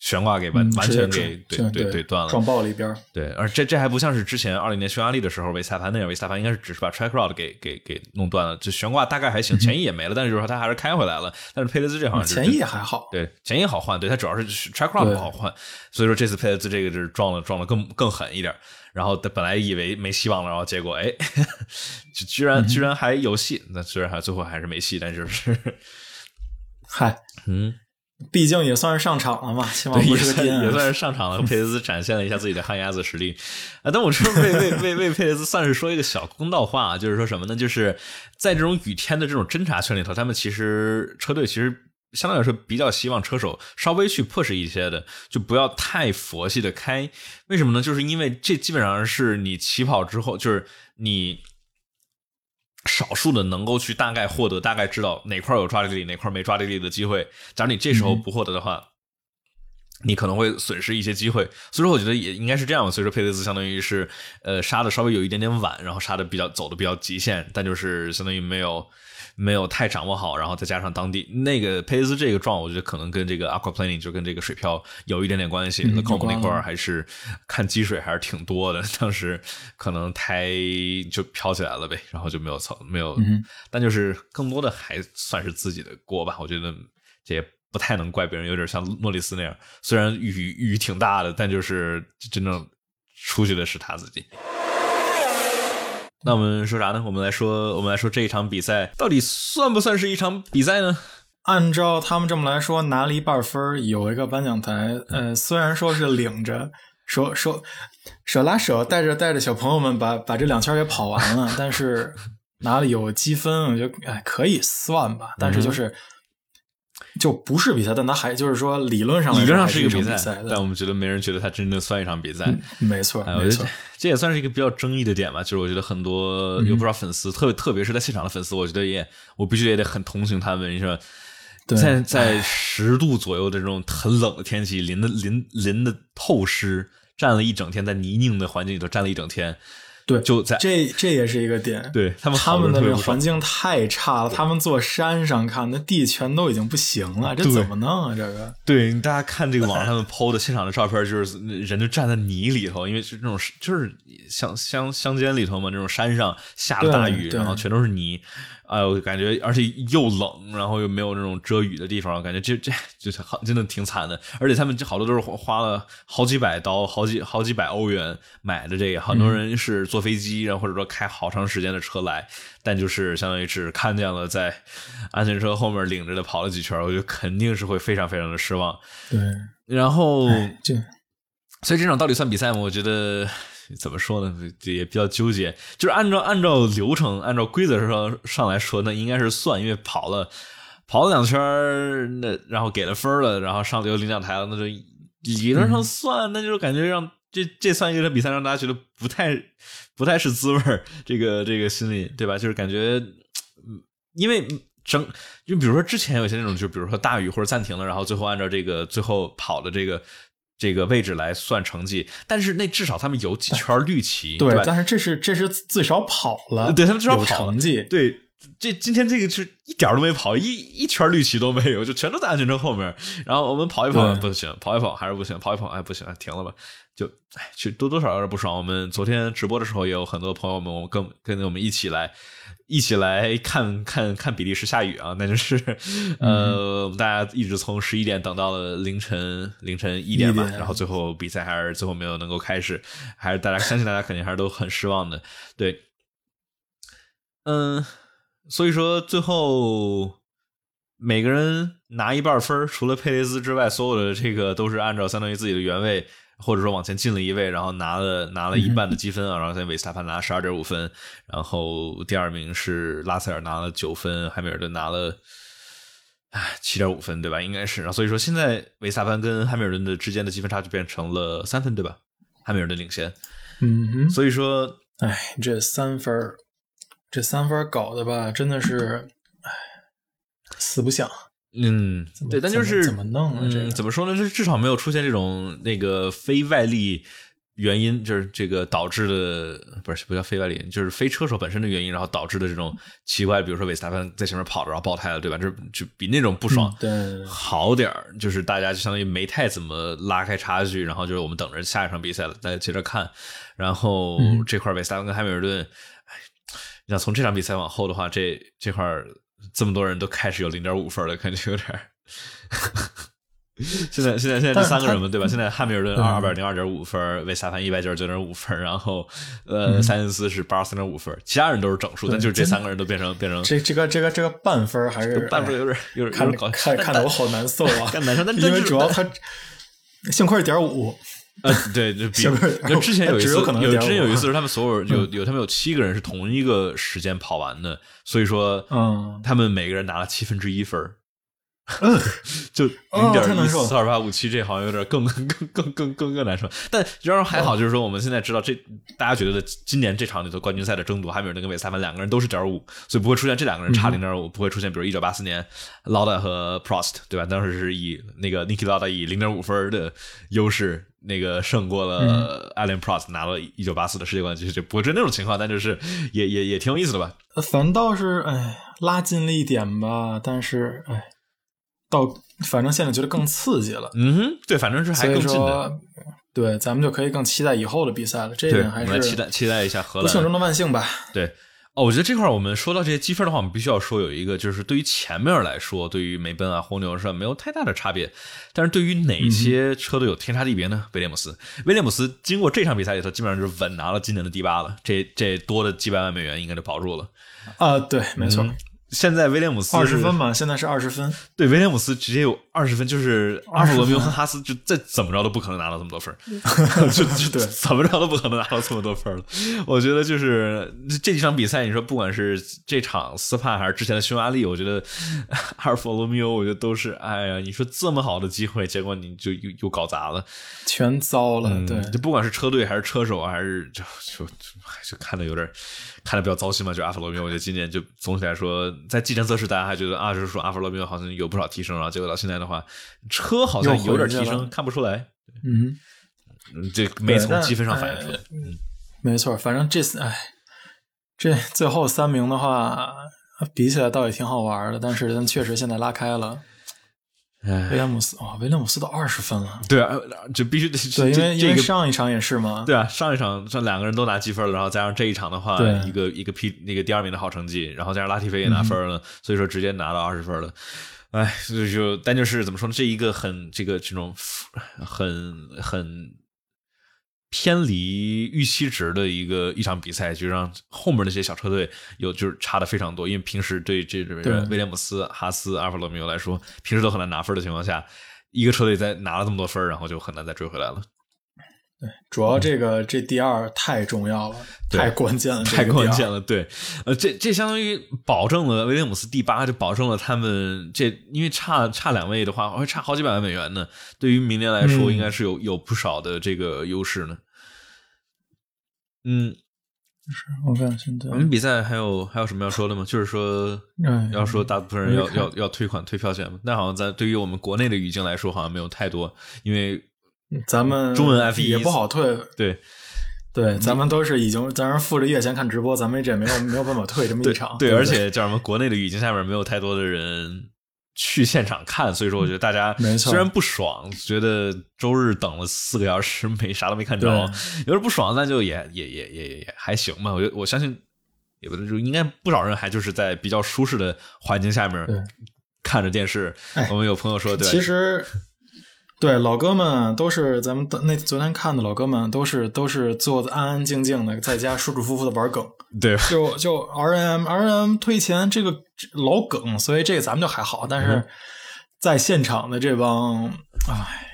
悬挂给完完全给对对对断了，撞爆了一边。对，而这这还不像是之前二零年匈牙利的时候维斯塔潘那样，维斯塔潘应该是只是把 track rod 给给给弄断了，就悬挂大概还行，前翼也没了，但是就是说他还是开回来了。但是佩雷兹这好像前翼还好，对前翼好换，对他主要是 track rod 不好换，所以说这次佩雷兹这个是撞了撞了更更狠一点。然后他本来以为没希望了，然后结果哎，*laughs* 就居然居然还有戏。那虽然还最后还是没戏，但就是 *laughs* 嗨，嗯。毕竟也算是上场了嘛，起码不是个也算是上场了。佩雷兹展现了一下自己的旱鸭子实力啊！但我说为为为为佩雷兹算是说一个小公道话，就是说什么呢？就是在这种雨天的这种侦查圈里头，他们其实车队其实相对来说比较希望车手稍微去 push 一些的，就不要太佛系的开。为什么呢？就是因为这基本上是你起跑之后，就是你。少数的能够去大概获得、大概知道哪块有抓地力、哪块没抓地力的机会。假如你这时候不获得的话，你可能会损失一些机会。所以说，我觉得也应该是这样。所以说，佩雷兹相当于是呃杀的稍微有一点点晚，然后杀的比较走的比较极限，但就是相当于没有。没有太掌握好，然后再加上当地那个佩雷兹这个撞，我觉得可能跟这个 aqua planning 就跟这个水漂有一点点关系。那靠我们那块儿还是看积水还是挺多的，当时可能胎就飘起来了呗，然后就没有操没有，但就是更多的还算是自己的锅吧。我觉得这也不太能怪别人，有点像诺里斯那样，虽然雨雨挺大的，但就是真正出去的是他自己。那我们说啥呢？我们来说，我们来说这一场比赛到底算不算是一场比赛呢？按照他们这么来说，拿了一半分，有一个颁奖台。呃，虽然说是领着，手手手拉手带着带着小朋友们把把这两圈给跑完了，但是拿了有积分，我觉得哎可以算吧。但是就是。就不是比赛，但它还就是说，理论上理论上是一个比赛，但我们觉得没人觉得它真正算一场比赛。没错，没错，这也算是一个比较争议的点吧。就是我觉得很多有不少粉丝，特别特别是在现场的粉丝，我觉得也我必须也得很同情他们，你说，在在十度左右的这种很冷的天气，淋的淋淋的透湿，站了一整天，在泥泞的环境里头站了一整天。对，就在这，这也是一个点。对他们，他们的这个环境太差了。他们坐山上看，那地全都已经不行了，这怎么弄啊？这个，对，大家看这个网上他们 PO 的现场的照片，就是人就站在泥里头，因为是那种就是乡乡乡间里头嘛，那种山上下了大雨，然后全都是泥。哎呦，感觉而且又冷，然后又没有那种遮雨的地方，感觉这这就是好，真的挺惨的。而且他们这好多都是花了好几百刀、好几好几百欧元买的这个，很多人是坐飞机，然后或者说开好长时间的车来，但就是相当于是看见了在安全车后面领着的跑了几圈，我觉得肯定是会非常非常的失望。对，然后这，所以这场到底算比赛吗？我觉得。怎么说呢？也比较纠结。就是按照按照流程、按照规则上上来说，那应该是算，因为跑了跑了两圈那然后给了分了，然后上了有领奖台了，那就理论上算。那就是感觉让这这算一个比赛，让大家觉得不太不太是滋味这个这个心理，对吧？就是感觉，因为整就比如说之前有些那种，就比如说大雨或者暂停了，然后最后按照这个最后跑的这个。这个位置来算成绩，但是那至少他们有几圈绿旗，对但是这是这是最少跑了，对他们至少跑成绩，对。这今天这个是一点都没跑，一一圈绿旗都没有，就全都在安全车后面。然后我们跑一跑不行，跑一跑还是不行，跑一跑哎不行，停了吧。就哎，其实多多少少有点不爽。我们昨天直播的时候也有很多朋友们，我们跟跟着我们一起来，一起来看 *laughs* 看看比利时下雨啊，那就是呃，我们大家一直从十一点等到了凌晨凌晨一点吧，然后最后比赛还是最后没有能够开始，还是大家相信大家肯定还是都很失望的，对，嗯，所以说最后每个人拿一半分儿，除了佩雷兹之外，所有的这个都是按照相当于自己的原位，或者说往前进了一位，然后拿了 *laughs* 拿了一半的积分啊，然后在维斯塔潘拿十二点五分，然后第二名是拉塞尔拿了九分，汉密尔顿拿了。唉，七点五分对吧？应该是，然后所以说现在维斯塔潘跟汉密尔顿的之间的积分差就变成了三分对吧？汉密尔顿领先，嗯哼，所以说唉，这三分儿，这三分儿搞的吧，真的是，哎，死不想。嗯，对，但就是怎么弄啊这怎么说呢？就是至少没有出现这种那个非外力原因，就是这个导致的，不是不叫非外力，就是非车手本身的原因，然后导致的这种奇怪，比如说韦斯塔潘在前面跑着然后爆胎了，对吧？这就比那种不爽。嗯对好点儿，就是大家就相当于没太怎么拉开差距，然后就是我们等着下一场比赛了，大家接着看。然后嗯这块儿韦斯塔潘跟汉密尔顿，哎，你想从这场比赛往后的话，这这块儿这么多人都开始有零点五分了，感觉有点儿。*laughs* 现在现在现在这三个人嘛，对吧？现在汉密尔顿对二百零二点五分，维斯塔潘一百九十九点五分，然后呃，塞恩斯是八十三点五分，其他人都是整数，但就是这三个人都变成变成这这个这个这个半分还是哎半分有点有点看有点搞看看得我好难受啊，*laughs* 干难受，但因为主要他幸亏是点五，呃，对，就比是不是就之前有一次有可能有之前有一次是他们所有有有他们有七个人是同一个时间跑完的，所以说嗯他们每个人拿了七分之一分儿。嗯 *laughs* 就零哦点一四二八五七，这好像有点更更更更更更更难受。但然而还好，就是说我们现在知道这大家觉得今年这场里头冠军赛的争夺，汉密尔顿跟韦斯塔潘两个人都是点五，所以不会出现这两个人差零点五，不会出现比如一九八四年劳达和 Prost 对吧？当时是以那个 Niki Lauda 以零点五分的优势那个胜过了 Alain Prost，拿了一九八四的世界冠军，就不会是那种情况，但就是也也也挺有意思的吧？反倒是哎拉近了一点吧，但是哎到反正现在觉得更刺激了，嗯哼，对，反正是还更近的。对咱们就可以更期待以后的比赛了，这一，点还我们来期待期待一下荷兰不幸中的万幸吧。对，哦，我觉得这块儿我们说到这些积分的话，我们必须要说有一个，就是对于前面来说，对于梅奔啊、红牛是没有太大的差别，但是对于哪些车队有天差地别呢？威廉姆斯，威廉姆斯经过这场比赛里头，基本上就是稳拿了今年的第八了，这这多的几百万美元应该就保住了。啊，对，没错，现在威廉姆斯二十分嘛，现在是二十分。对，威廉姆斯直接有二十分，就是阿弗罗密欧和哈斯就再怎么着都不可能拿到这么多分儿，*laughs* 就就对 *laughs* 怎么着都不可能拿到这么多分儿了。我觉得就是这几场比赛，你说不管是这场斯帕还是之前的匈牙利，我觉得阿尔弗罗密欧，我觉得都是，哎呀，你说这么好的机会，结果你就又又搞砸了。全糟了，嗯，对，就不管是车队还是车手，还是就就就就看的有点看的比较糟心嘛。就阿尔弗罗密欧，我觉得今年就总体来说，在计程测试大家还觉得啊，就是说阿尔弗罗密欧好像有不少提升，然后结果到现在的话，车好像有点提升，看不出来。嗯，嗯，这没从积分上反映出来。嗯没错，反正这次哎，这最后三名的话比起来倒也挺好玩的，但是但确实现在拉开了。威哎，廉姆斯哇，威廉姆斯都二十分了，对啊，就必须得对，因为因为。上一场也是嘛，对啊，上一场这两个人都拿积分了，然后加上这一场的话，对一个一个 P 那个第二名的好成绩，然后加上拉提菲也拿分了，所以说直接拿到二十分了。哎，所以就但就是怎么说呢？这一个很这个这种很很偏离预期值的一个一场比赛，就让后面那些小车队有就是差的非常多。因为平时对这种威廉姆斯、哈斯、阿尔法罗密欧来说，平时都很难拿分的情况下，一个车队在拿了这么多分，然后就很难再追回来了。主要这个这第二太重要了，太关键了，太关键了。对，呃，这这相当于保证了威廉姆斯第八，就保证了他们这，因为差差两位的话，会差好几百万美元呢。对于明年来说，嗯应该是有有不少的这个优势呢。嗯，是我看现在我，们比赛还有还有什么要说的吗？就是说，嗯，要说大部分人要要要退款退票钱吗？那好像在对于我们国内的语境来说，好像没有太多，因为咱们中文 F 一也不好退，对对，咱们都是已经在那付着月钱看直播，咱们这也没有没有办法退这么一场。对，对，而且叫什么，国内的语境下面没有太多的人去现场看，所以说我觉得大家虽然不爽，觉得周日等了四个小时没啥都没看着，对有点不爽，那就也也也也也也还行吧。我觉得我相信，也不是就应该不少人还就是在比较舒适的环境下面看着电视。哎我们有朋友说，对，其实，对老哥们都是咱们那昨天看的老哥们都是都是坐的安安静静的，在家舒舒服服的玩梗。*laughs* 对就就 *laughs* R M R M 退钱这个老梗，所以这个咱们就还好，但嗯是在现场的这帮，唉，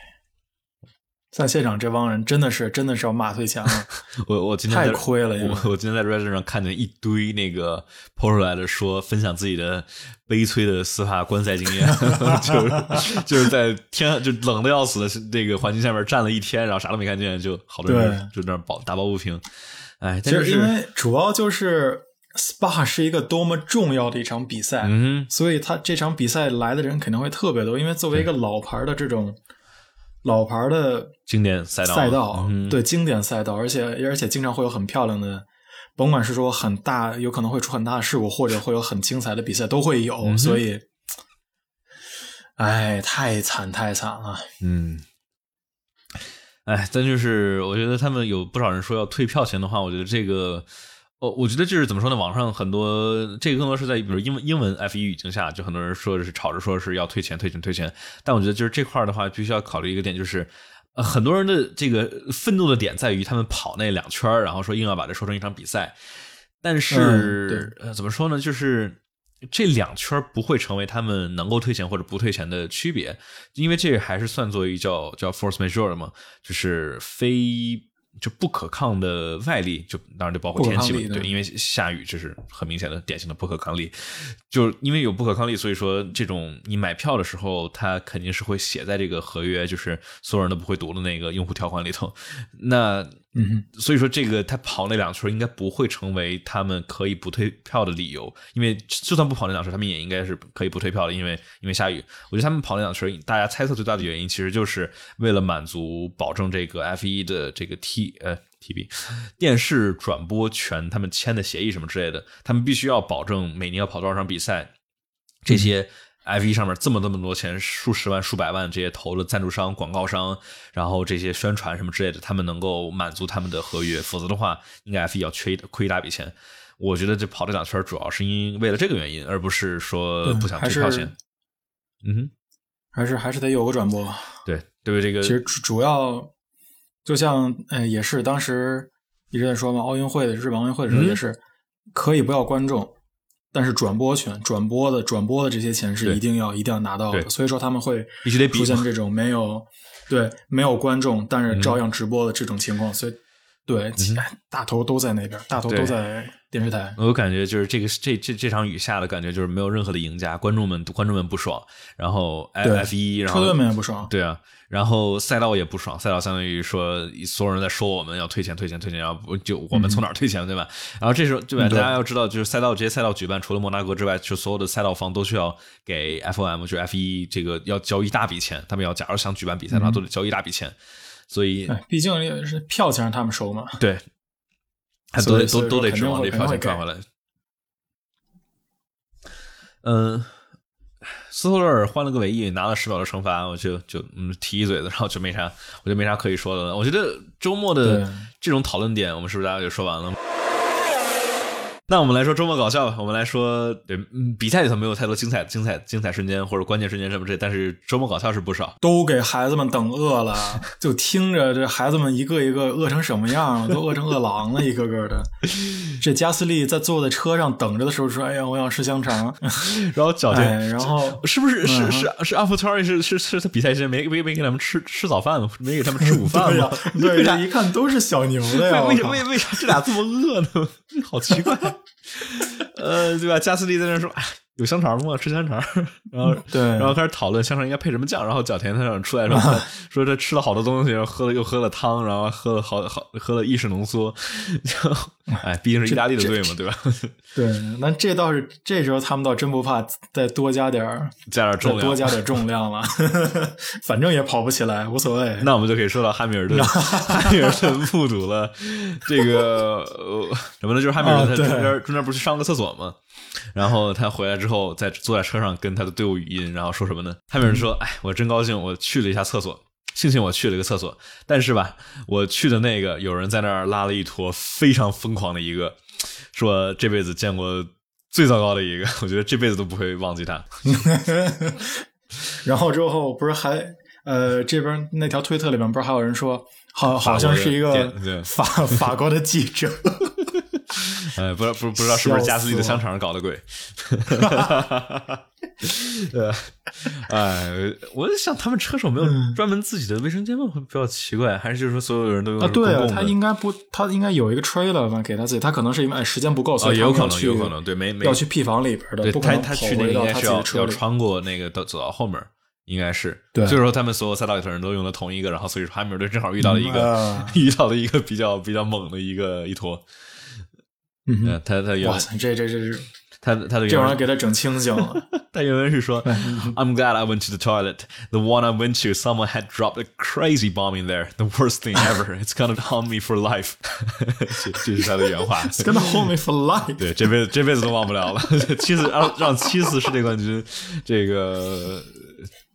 在现场这帮人真的是真的是要骂退钱了，*laughs* 我我今天太亏了我我今天在 Reddit 上看见一堆那个抛出来的说分享自己的悲催的司法观赛经验，*laughs* 就是就是在天就冷的要死的那个环境下面站了一天，然后啥都没看见，就好多人就在那抱打抱不平。哎，其实因为主要就是 SPA 是一个多么重要的一场比赛，嗯所以他这场比赛来的人肯定会特别多，因为作为一个老牌的这种老牌的经典赛道赛道，嗯对经典赛道，而且而且经常会有很漂亮的，甭管是说很大，有可能会出很大的事故，或者会有很精彩的比赛，都会有。嗯所以，哎，太惨太惨了。嗯。哎，但就是我觉得他们有不少人说要退票钱的话，我觉得这个，哦，我觉得就是怎么说呢？网上很多这个更多是在比如英文英文 F 一语境下，就很多人说是吵着说是要退钱、退钱、退钱。但我觉得就是这块的话，必须要考虑一个点，就是呃，很多人的这个愤怒的点在于他们跑那两圈儿然后说硬要把这说成一场比赛。但是、呃，怎么说呢？就是这两圈儿不会成为他们能够退钱或者不退钱的区别，因为这还是算作一叫叫 force majeure 嘛，就是非就不可抗的外力，就当然就包括天气了，对，因为下雨这是很明显的典型的不可抗力，就因为有不可抗力，所以说这种你买票的时候，它肯定是会写在这个合约，就是所有人都不会读的那个用户条款里头，那。嗯哼，所以说，这个他跑那两圈应该不会成为他们可以不退票的理由，因为就算不跑那两圈，他们也应该是可以不退票的，因为因为下雨。我觉得他们跑那两圈，大家猜测最大的原因，其实就是为了满足保证这个 F 一的这个 T 呃 TB 电视转播权，他们签的协议什么之类的，他们必须要保证每年要跑多少场比赛，这些。F 一上面这么这么多钱，数十万、数百万这些投了赞助商、广告商，然后这些宣传什么之类的，他们能够满足他们的合约，否则的话，应该 F 一要缺亏一大笔钱。我觉得这跑这两圈主要是因为了这个原因，而不是说不想退票钱。嗯哼，还是还是得有个转播。对，对于这个，其实主主要就像呃，也是当时一直在说嘛，奥运会的日本奥运会的时候嗯也是、可以不要观众。但是转播权、转播的转播的这些钱是一定要一定要拿到的，所以说他们会必须得比出现这种没有对没有观众，但是嗯。照样直播的这种情况，所以对、哎大头都在那边，大头都在电视台。我感觉就是这个这这这场雨下的感觉就是没有任何的赢家，观众们观众们不爽，然后 F 对 F 一，然后车队们也不爽，对啊，然后赛道也不爽，赛道相当于说所有人在说我们要退钱、退钱、退钱，然后不就我们从哪儿退钱，对吧？然后这时候对吧？大家要知道，就是赛道这些赛道举办，除了摩纳哥之外，就所有的赛道方都需要给 FOM 就是 F 一这个要交一大笔钱，他们要假如想举办比赛的话，都得交一大笔钱，所以哎，毕竟也是票钱让他们收嘛。对，他都得都都得指望这票钱赚回来。嗯，*sighs* 斯托勒尔换了个尾翼，拿了十秒的惩罚，我就就嗯提一嘴子，然后就没啥，我就没啥可以说的了。我觉得周末的这种讨论点，我们是不是大家就说完了？那我们来说周末搞笑吧。我们来说，对，嗯，比赛里头没有太多精彩、精彩、精彩瞬间或者关键瞬间什么之类，但是周末搞笑是不少。都给孩子们等饿了，*laughs* 就听着这孩子们一个一个饿成什么样了，都饿成饿狼了，一个个的。*laughs* 这加斯利在坐在车上等着的时候说：“哎呀，我想吃香肠。*laughs* 然后脚哎，尖，然后是不是是嗯是是阿福托瑞是是是他比赛之前没没没给他们吃吃早饭吗？没给他们吃午饭对呀吗？，对，一看都是小牛的呀。为为为啥这俩这么饿呢？好奇怪。呃，对吧？加斯利在那说，有香肠吗？吃香肠。*laughs* 然后，对，然后开始讨论香肠应该配什么酱。然后角田他长出来说，*laughs* 说这吃了好多东西，然后喝了又喝了汤，然后喝了好好喝了意式浓缩。*laughs* 就，哎，毕竟是意大利的队嘛，对吧？对，那这倒是这时候他们倒真不怕再多加点，加点重量，多加点重量了。反正也跑不起来，无所谓。那我们就可以说到汉密尔顿，汉密尔顿目睹了这个什么呢？就是汉密尔顿他中间中间不是去上个厕所吗？然后他回来之后，在坐在车上跟他的队伍语音，然后说什么呢？汉密尔顿说：“哎，我真高兴，我去了一下厕所，庆幸我去了一个厕所。但是吧，我去的那个有人在那儿拉了一坨非常疯狂的一个，说这辈子见过最糟糕的一个，*laughs* 我觉得这辈子都不会忘记他。*laughs* 然后之后不是还呃这边那条推特里面不是还有人说，好好像是一个法法国的记者。” *laughs* 哎，不知道不不知道是不是加斯利的香肠搞的鬼？*laughs* 呃，哎，我在想，他们车手没有专门自己的卫生间吗？会比较奇怪，还是就是说所有人都用？啊，对啊，他应该不，他应该有一个 trailer 吧，给他自己。他可能是因为时间不够，所以有可能有可能对，没没要去 P 房里边的。他他去那个应该是要要穿过那个到走到后面，应该是。对，所以说他们所有赛道里头人都用的同一个，然后所以说哈密尔顿正好遇到了一个 *laughs* 遇到了一个比较比较猛的一个一坨。嗯，他他哇塞，这这这是他他的这玩意儿给他整清醒了。他原文是说：“I'm glad I went to the toilet. The one I went to, someone had dropped a crazy bomb in there. The worst thing ever. It's gonna haunt me for life.” 这这是他的原话。It's gonna haunt me for life。对，这辈子这辈子都忘不了了。七次让让七次世界冠军，这个。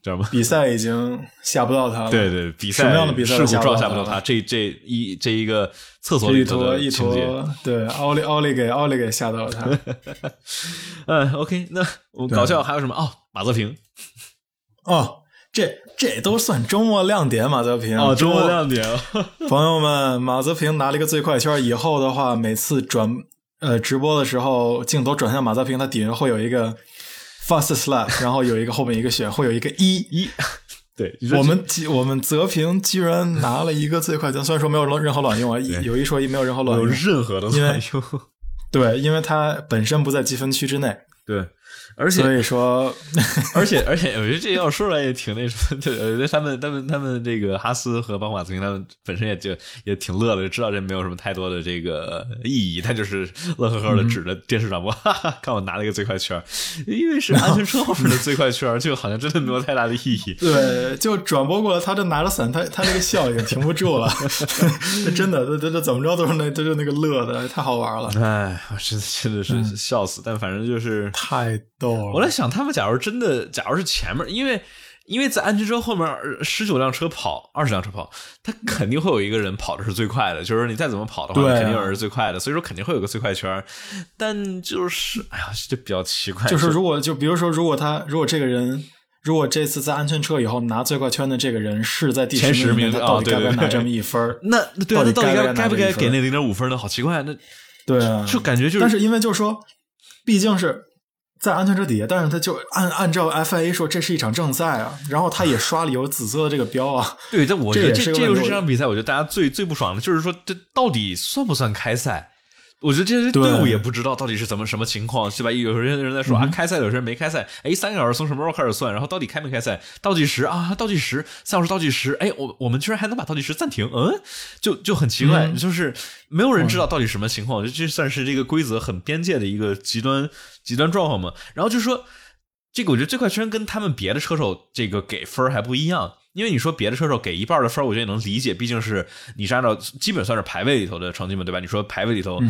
知道吗？*laughs* 比赛已经吓不到他了。对对，比赛什么样的比赛事故撞吓不到他？这这一这一个厕所里头的情节，对奥利奥利给奥利给吓到了他。*laughs* 嗯，OK，那我搞笑还有什么？哦，马泽平。哦，这这都算周末亮点。马泽平哦，周末亮点。*laughs* 朋友们，马泽平拿了一个最快圈。以后的话，每次转呃直播的时候，镜头转向马泽平，他底下会有一个。Fast slap，然后有一个后面一个选，会有一个一 *laughs* 一。*laughs* 对，我们我们泽平居然拿了一个最快，虽然说没有任何卵用啊，有一说一，没有任何卵用，任何的卵用。对，因为它本身不在积分区之内。对。而且，所以说，*laughs* 而且，而且，我觉得这要说出来也挺那什么，就我觉得他们，他们，他们这个哈斯和邦马斯汀他们本身也就也挺乐的，就知道这没有什么太多的这个意义，他就是乐呵呵的指着电视转播，哈哈，看我拿了一个最快圈，因为是安全车后面的最快圈，就好像真的没有太大的意义。对，就转播过来，他就拿着伞，他他那个笑已经停不住了，*laughs* 真的，这这这怎么着都是那，都是那个乐的，太好玩了。哎，真的真的是笑死，但反正就是太。我在想，他们假如真的，假如是前面，因为因为在安全车后面十九辆车跑，二十辆车跑，他肯定会有一个人跑的是最快的。就是你再怎么跑的话，肯定有人是最快的。所以说肯定会有个最快圈。但就是，哎呀，这比较奇怪。就是如果就比如说，如果他如果这个人，如果这次在安全车以后拿最快圈的这个人是在第十名，他到底该不该拿这么一分？那对啊，那到底该该不该给那零点五分呢？好奇怪。那对啊，就感觉就是，但是因为就是说，毕竟是。在安全车底下，但是他就按按照 FIA 说，这是一场正赛啊，然后他也刷了有紫色的这个标啊。对，但我觉得这这就是这场比赛，我觉得大家最最不爽的就是说，这到底算不算开赛？我觉得这些队伍也不知道到底是怎么什么情况，是吧？有些人在说啊，开赛有些人没开赛。哎，三个小时从什么时候开始算？然后到底开没开赛？倒计时啊，倒计时，三小时倒计时。哎，我我们居然还能把倒计时暂停？嗯，就就很奇怪，就是没有人知道到底什么情况。我觉得这算是这个规则很边界的一个极端极端状况嘛。然后就说这个，我觉得这块圈跟他们别的车手这个给分还不一样。因为你说别的车手给一半的分，我觉得也能理解，毕竟是你是按照基本算是排位里头的成绩嘛，对吧？你说排位里头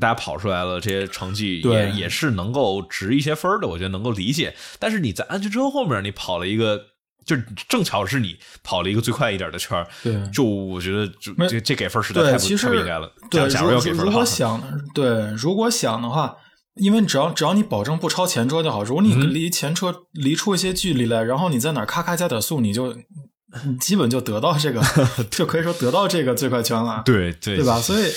大家跑出来了这些成绩，也也是能够值一些分的，我觉得能够理解。但是你在安全车后面，你跑了一个，就正巧是你跑了一个最快一点的圈对，就我觉得就这这给分实在太不太不应该了。对，假如要给分如果想对，如果想的话。因为只要只要你保证不超前车就好，如果你离前车离出一些距离来，然后你在哪咔咔加点速，你就 *laughs* 基本就得到这个，*laughs* 就可以说得到这个最快圈了。对对，对吧？所以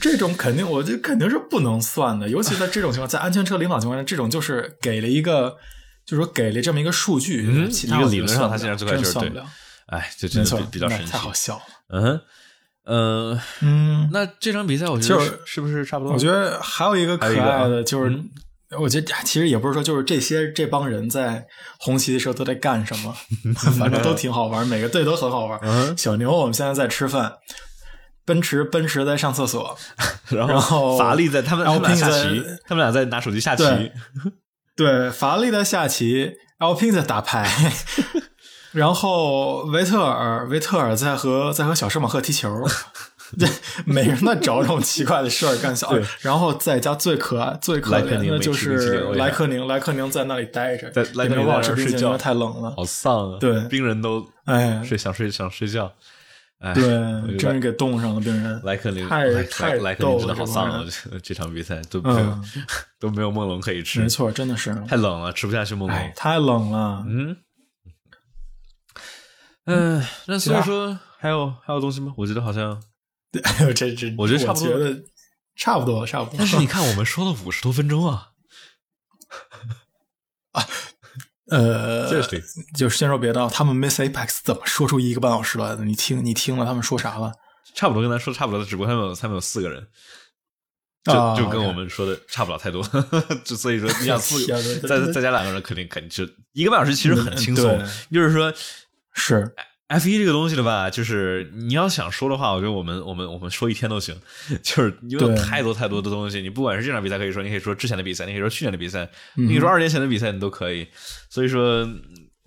这种肯定，我觉得肯定是不能算的，尤其在这种情况，在安全车领导情况下，这种就是给了一个，就是说给了这么一个数据，一个理论上他现在最快圈算不了。哎，这真的比较神奇，太好笑了。嗯。呃，嗯，那这场比赛我觉得就是是不是差不多？我觉得还有一个可爱的，就是我觉得其实也不是说，就是这些这帮人在红旗的时候都在干什么，*laughs* 反正都挺好玩，每个队都很好玩。嗯小牛我们现在在吃饭，奔驰奔驰在上厕所，*laughs* 然然后法拉利在他们他们俩下在棋，他们俩在拿手机下棋。*laughs* 对对，法拉利在下棋，Alpine 在打牌，然后维特尔维特尔在和在和小施马赫踢球。对，*laughs* 每人在找这种奇怪的事儿干小对，然后在家最可爱、最可怜的就是莱克宁，莱克宁在那里待着，在莱克宁在那睡觉太冷了。好丧啊！对病人都哎，*laughs* 睡想睡想睡觉。哎，对真是给冻上了病人。莱克宁太莱太莱克宁逗真的好丧啊！了这场比赛都嗯都没有梦龙可以吃没，错，真的是，太冷了，吃不下去梦龙。，哎太冷了。嗯嗯，那所以说还有还有东西吗？我觉得好像，对，这 *laughs* 这，我觉得差不多我觉得差不多，差不多。但是你看我们说了五十多分钟啊，*laughs* 啊呃，就是先说别的，他们 Miss Apex 怎么说出一个半小时来的？你听，你听了他们说啥了？差不多跟咱说差不多的，只不过他们有他们有四个人。就啊就跟我们说的差不了太多，*laughs* 就所以说你想四再再加两个人，肯定肯定就一个半小时，其实很轻松嗯。就是说是 F 一这个东西的吧，就是你要想说的话，我觉得我们我们我们说一天都行，*laughs* 就是因为有太多太多的东西，你不管是这场比赛可以说，你可以说之前的比赛，你可以说去年的比赛，嗯你可以说二年前的比赛，你都可以。所以说，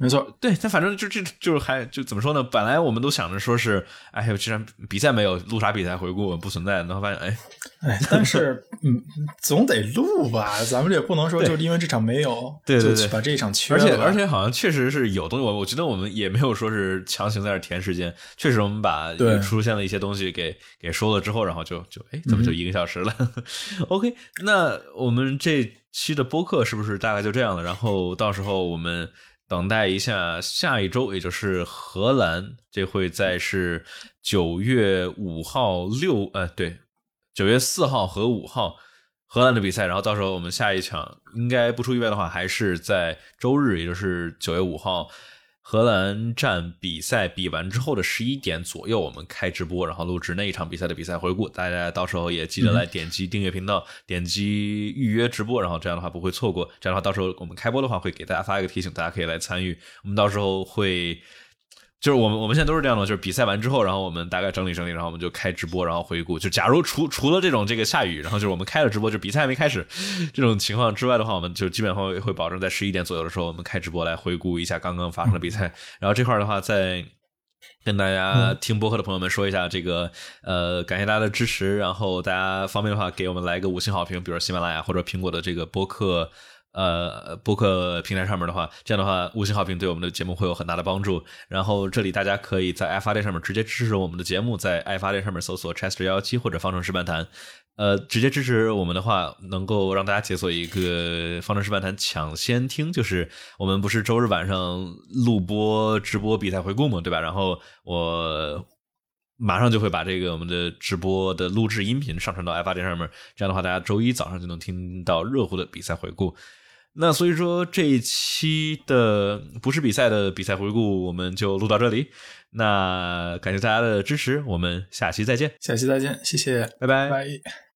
没错，对，他反正就这就是还就怎么说呢？本来我们都想着说是，哎呦，这场比赛没有录啥比赛回顾不存在，然后发现哎，哎，但是嗯，总得录吧，咱们也不能说对就因为这场没有，对对对就把这一场缺了而。且而且好像确实是有东西，我我觉得我们也没有说是强行在这儿填时间，确实我们把对出现了一些东西给给说了之后，然后就就哎，怎么就一个小时了、*laughs* o k 那我们这期的播客是不是大概就这样了？然后到时候我们等待一下下一周，也就是荷兰，这会在是九月五号六呃对，九月四号和五号。荷兰的比赛，然后到时候我们下一场应该不出意外的话，还是在周日，也就是九月五号，荷兰站比赛比完之后的十一点左右，我们开直播，然后录制那一场比赛的比赛回顾。大家到时候也记得来点击订阅频道，点击预约直播，然后这样的话不会错过。这样的话，到时候我们开播的话会给大家发一个提醒，大家可以来参与。我们到时候会。就是我们我们现在都是这样的，就是比赛完之后，然后我们大概整理整理，然后我们就开直播，然后回顾。就假如除除了这种这个下雨，然后就是我们开了直播，就比赛还没开始这种情况之外的话，我们就基本上会会保证在十一点左右的时候，我们开直播来回顾一下刚刚发生的比赛。然后这块儿的话，再跟大家听播客的朋友们说一下，这个呃，感谢大家的支持。然后大家方便的话，给我们来个五星好评，比如喜马拉雅或者苹果的这个播客。呃，播客平台上面的话，这样的话五星好评对我们的节目会有很大的帮助。然后这里大家可以在爱发电上面直接支持我们的节目，在爱发电上面搜索 Chester 幺幺七或者方程式漫谈，呃，直接支持我们的话，能够让大家解锁一个方程式漫谈抢先听，就是我们不是周日晚上录播直播比赛回顾嘛，对吧？然后我。马上就会把这个我们的直播的录制音频上传到爱发电上面，这样的话，大家周一早上就能听到热乎的比赛回顾。那所以说这一期的不是比赛的比赛回顾，我们就录到这里。那感谢大家的支持，我们下期再见，下期再见，谢谢，拜拜。拜。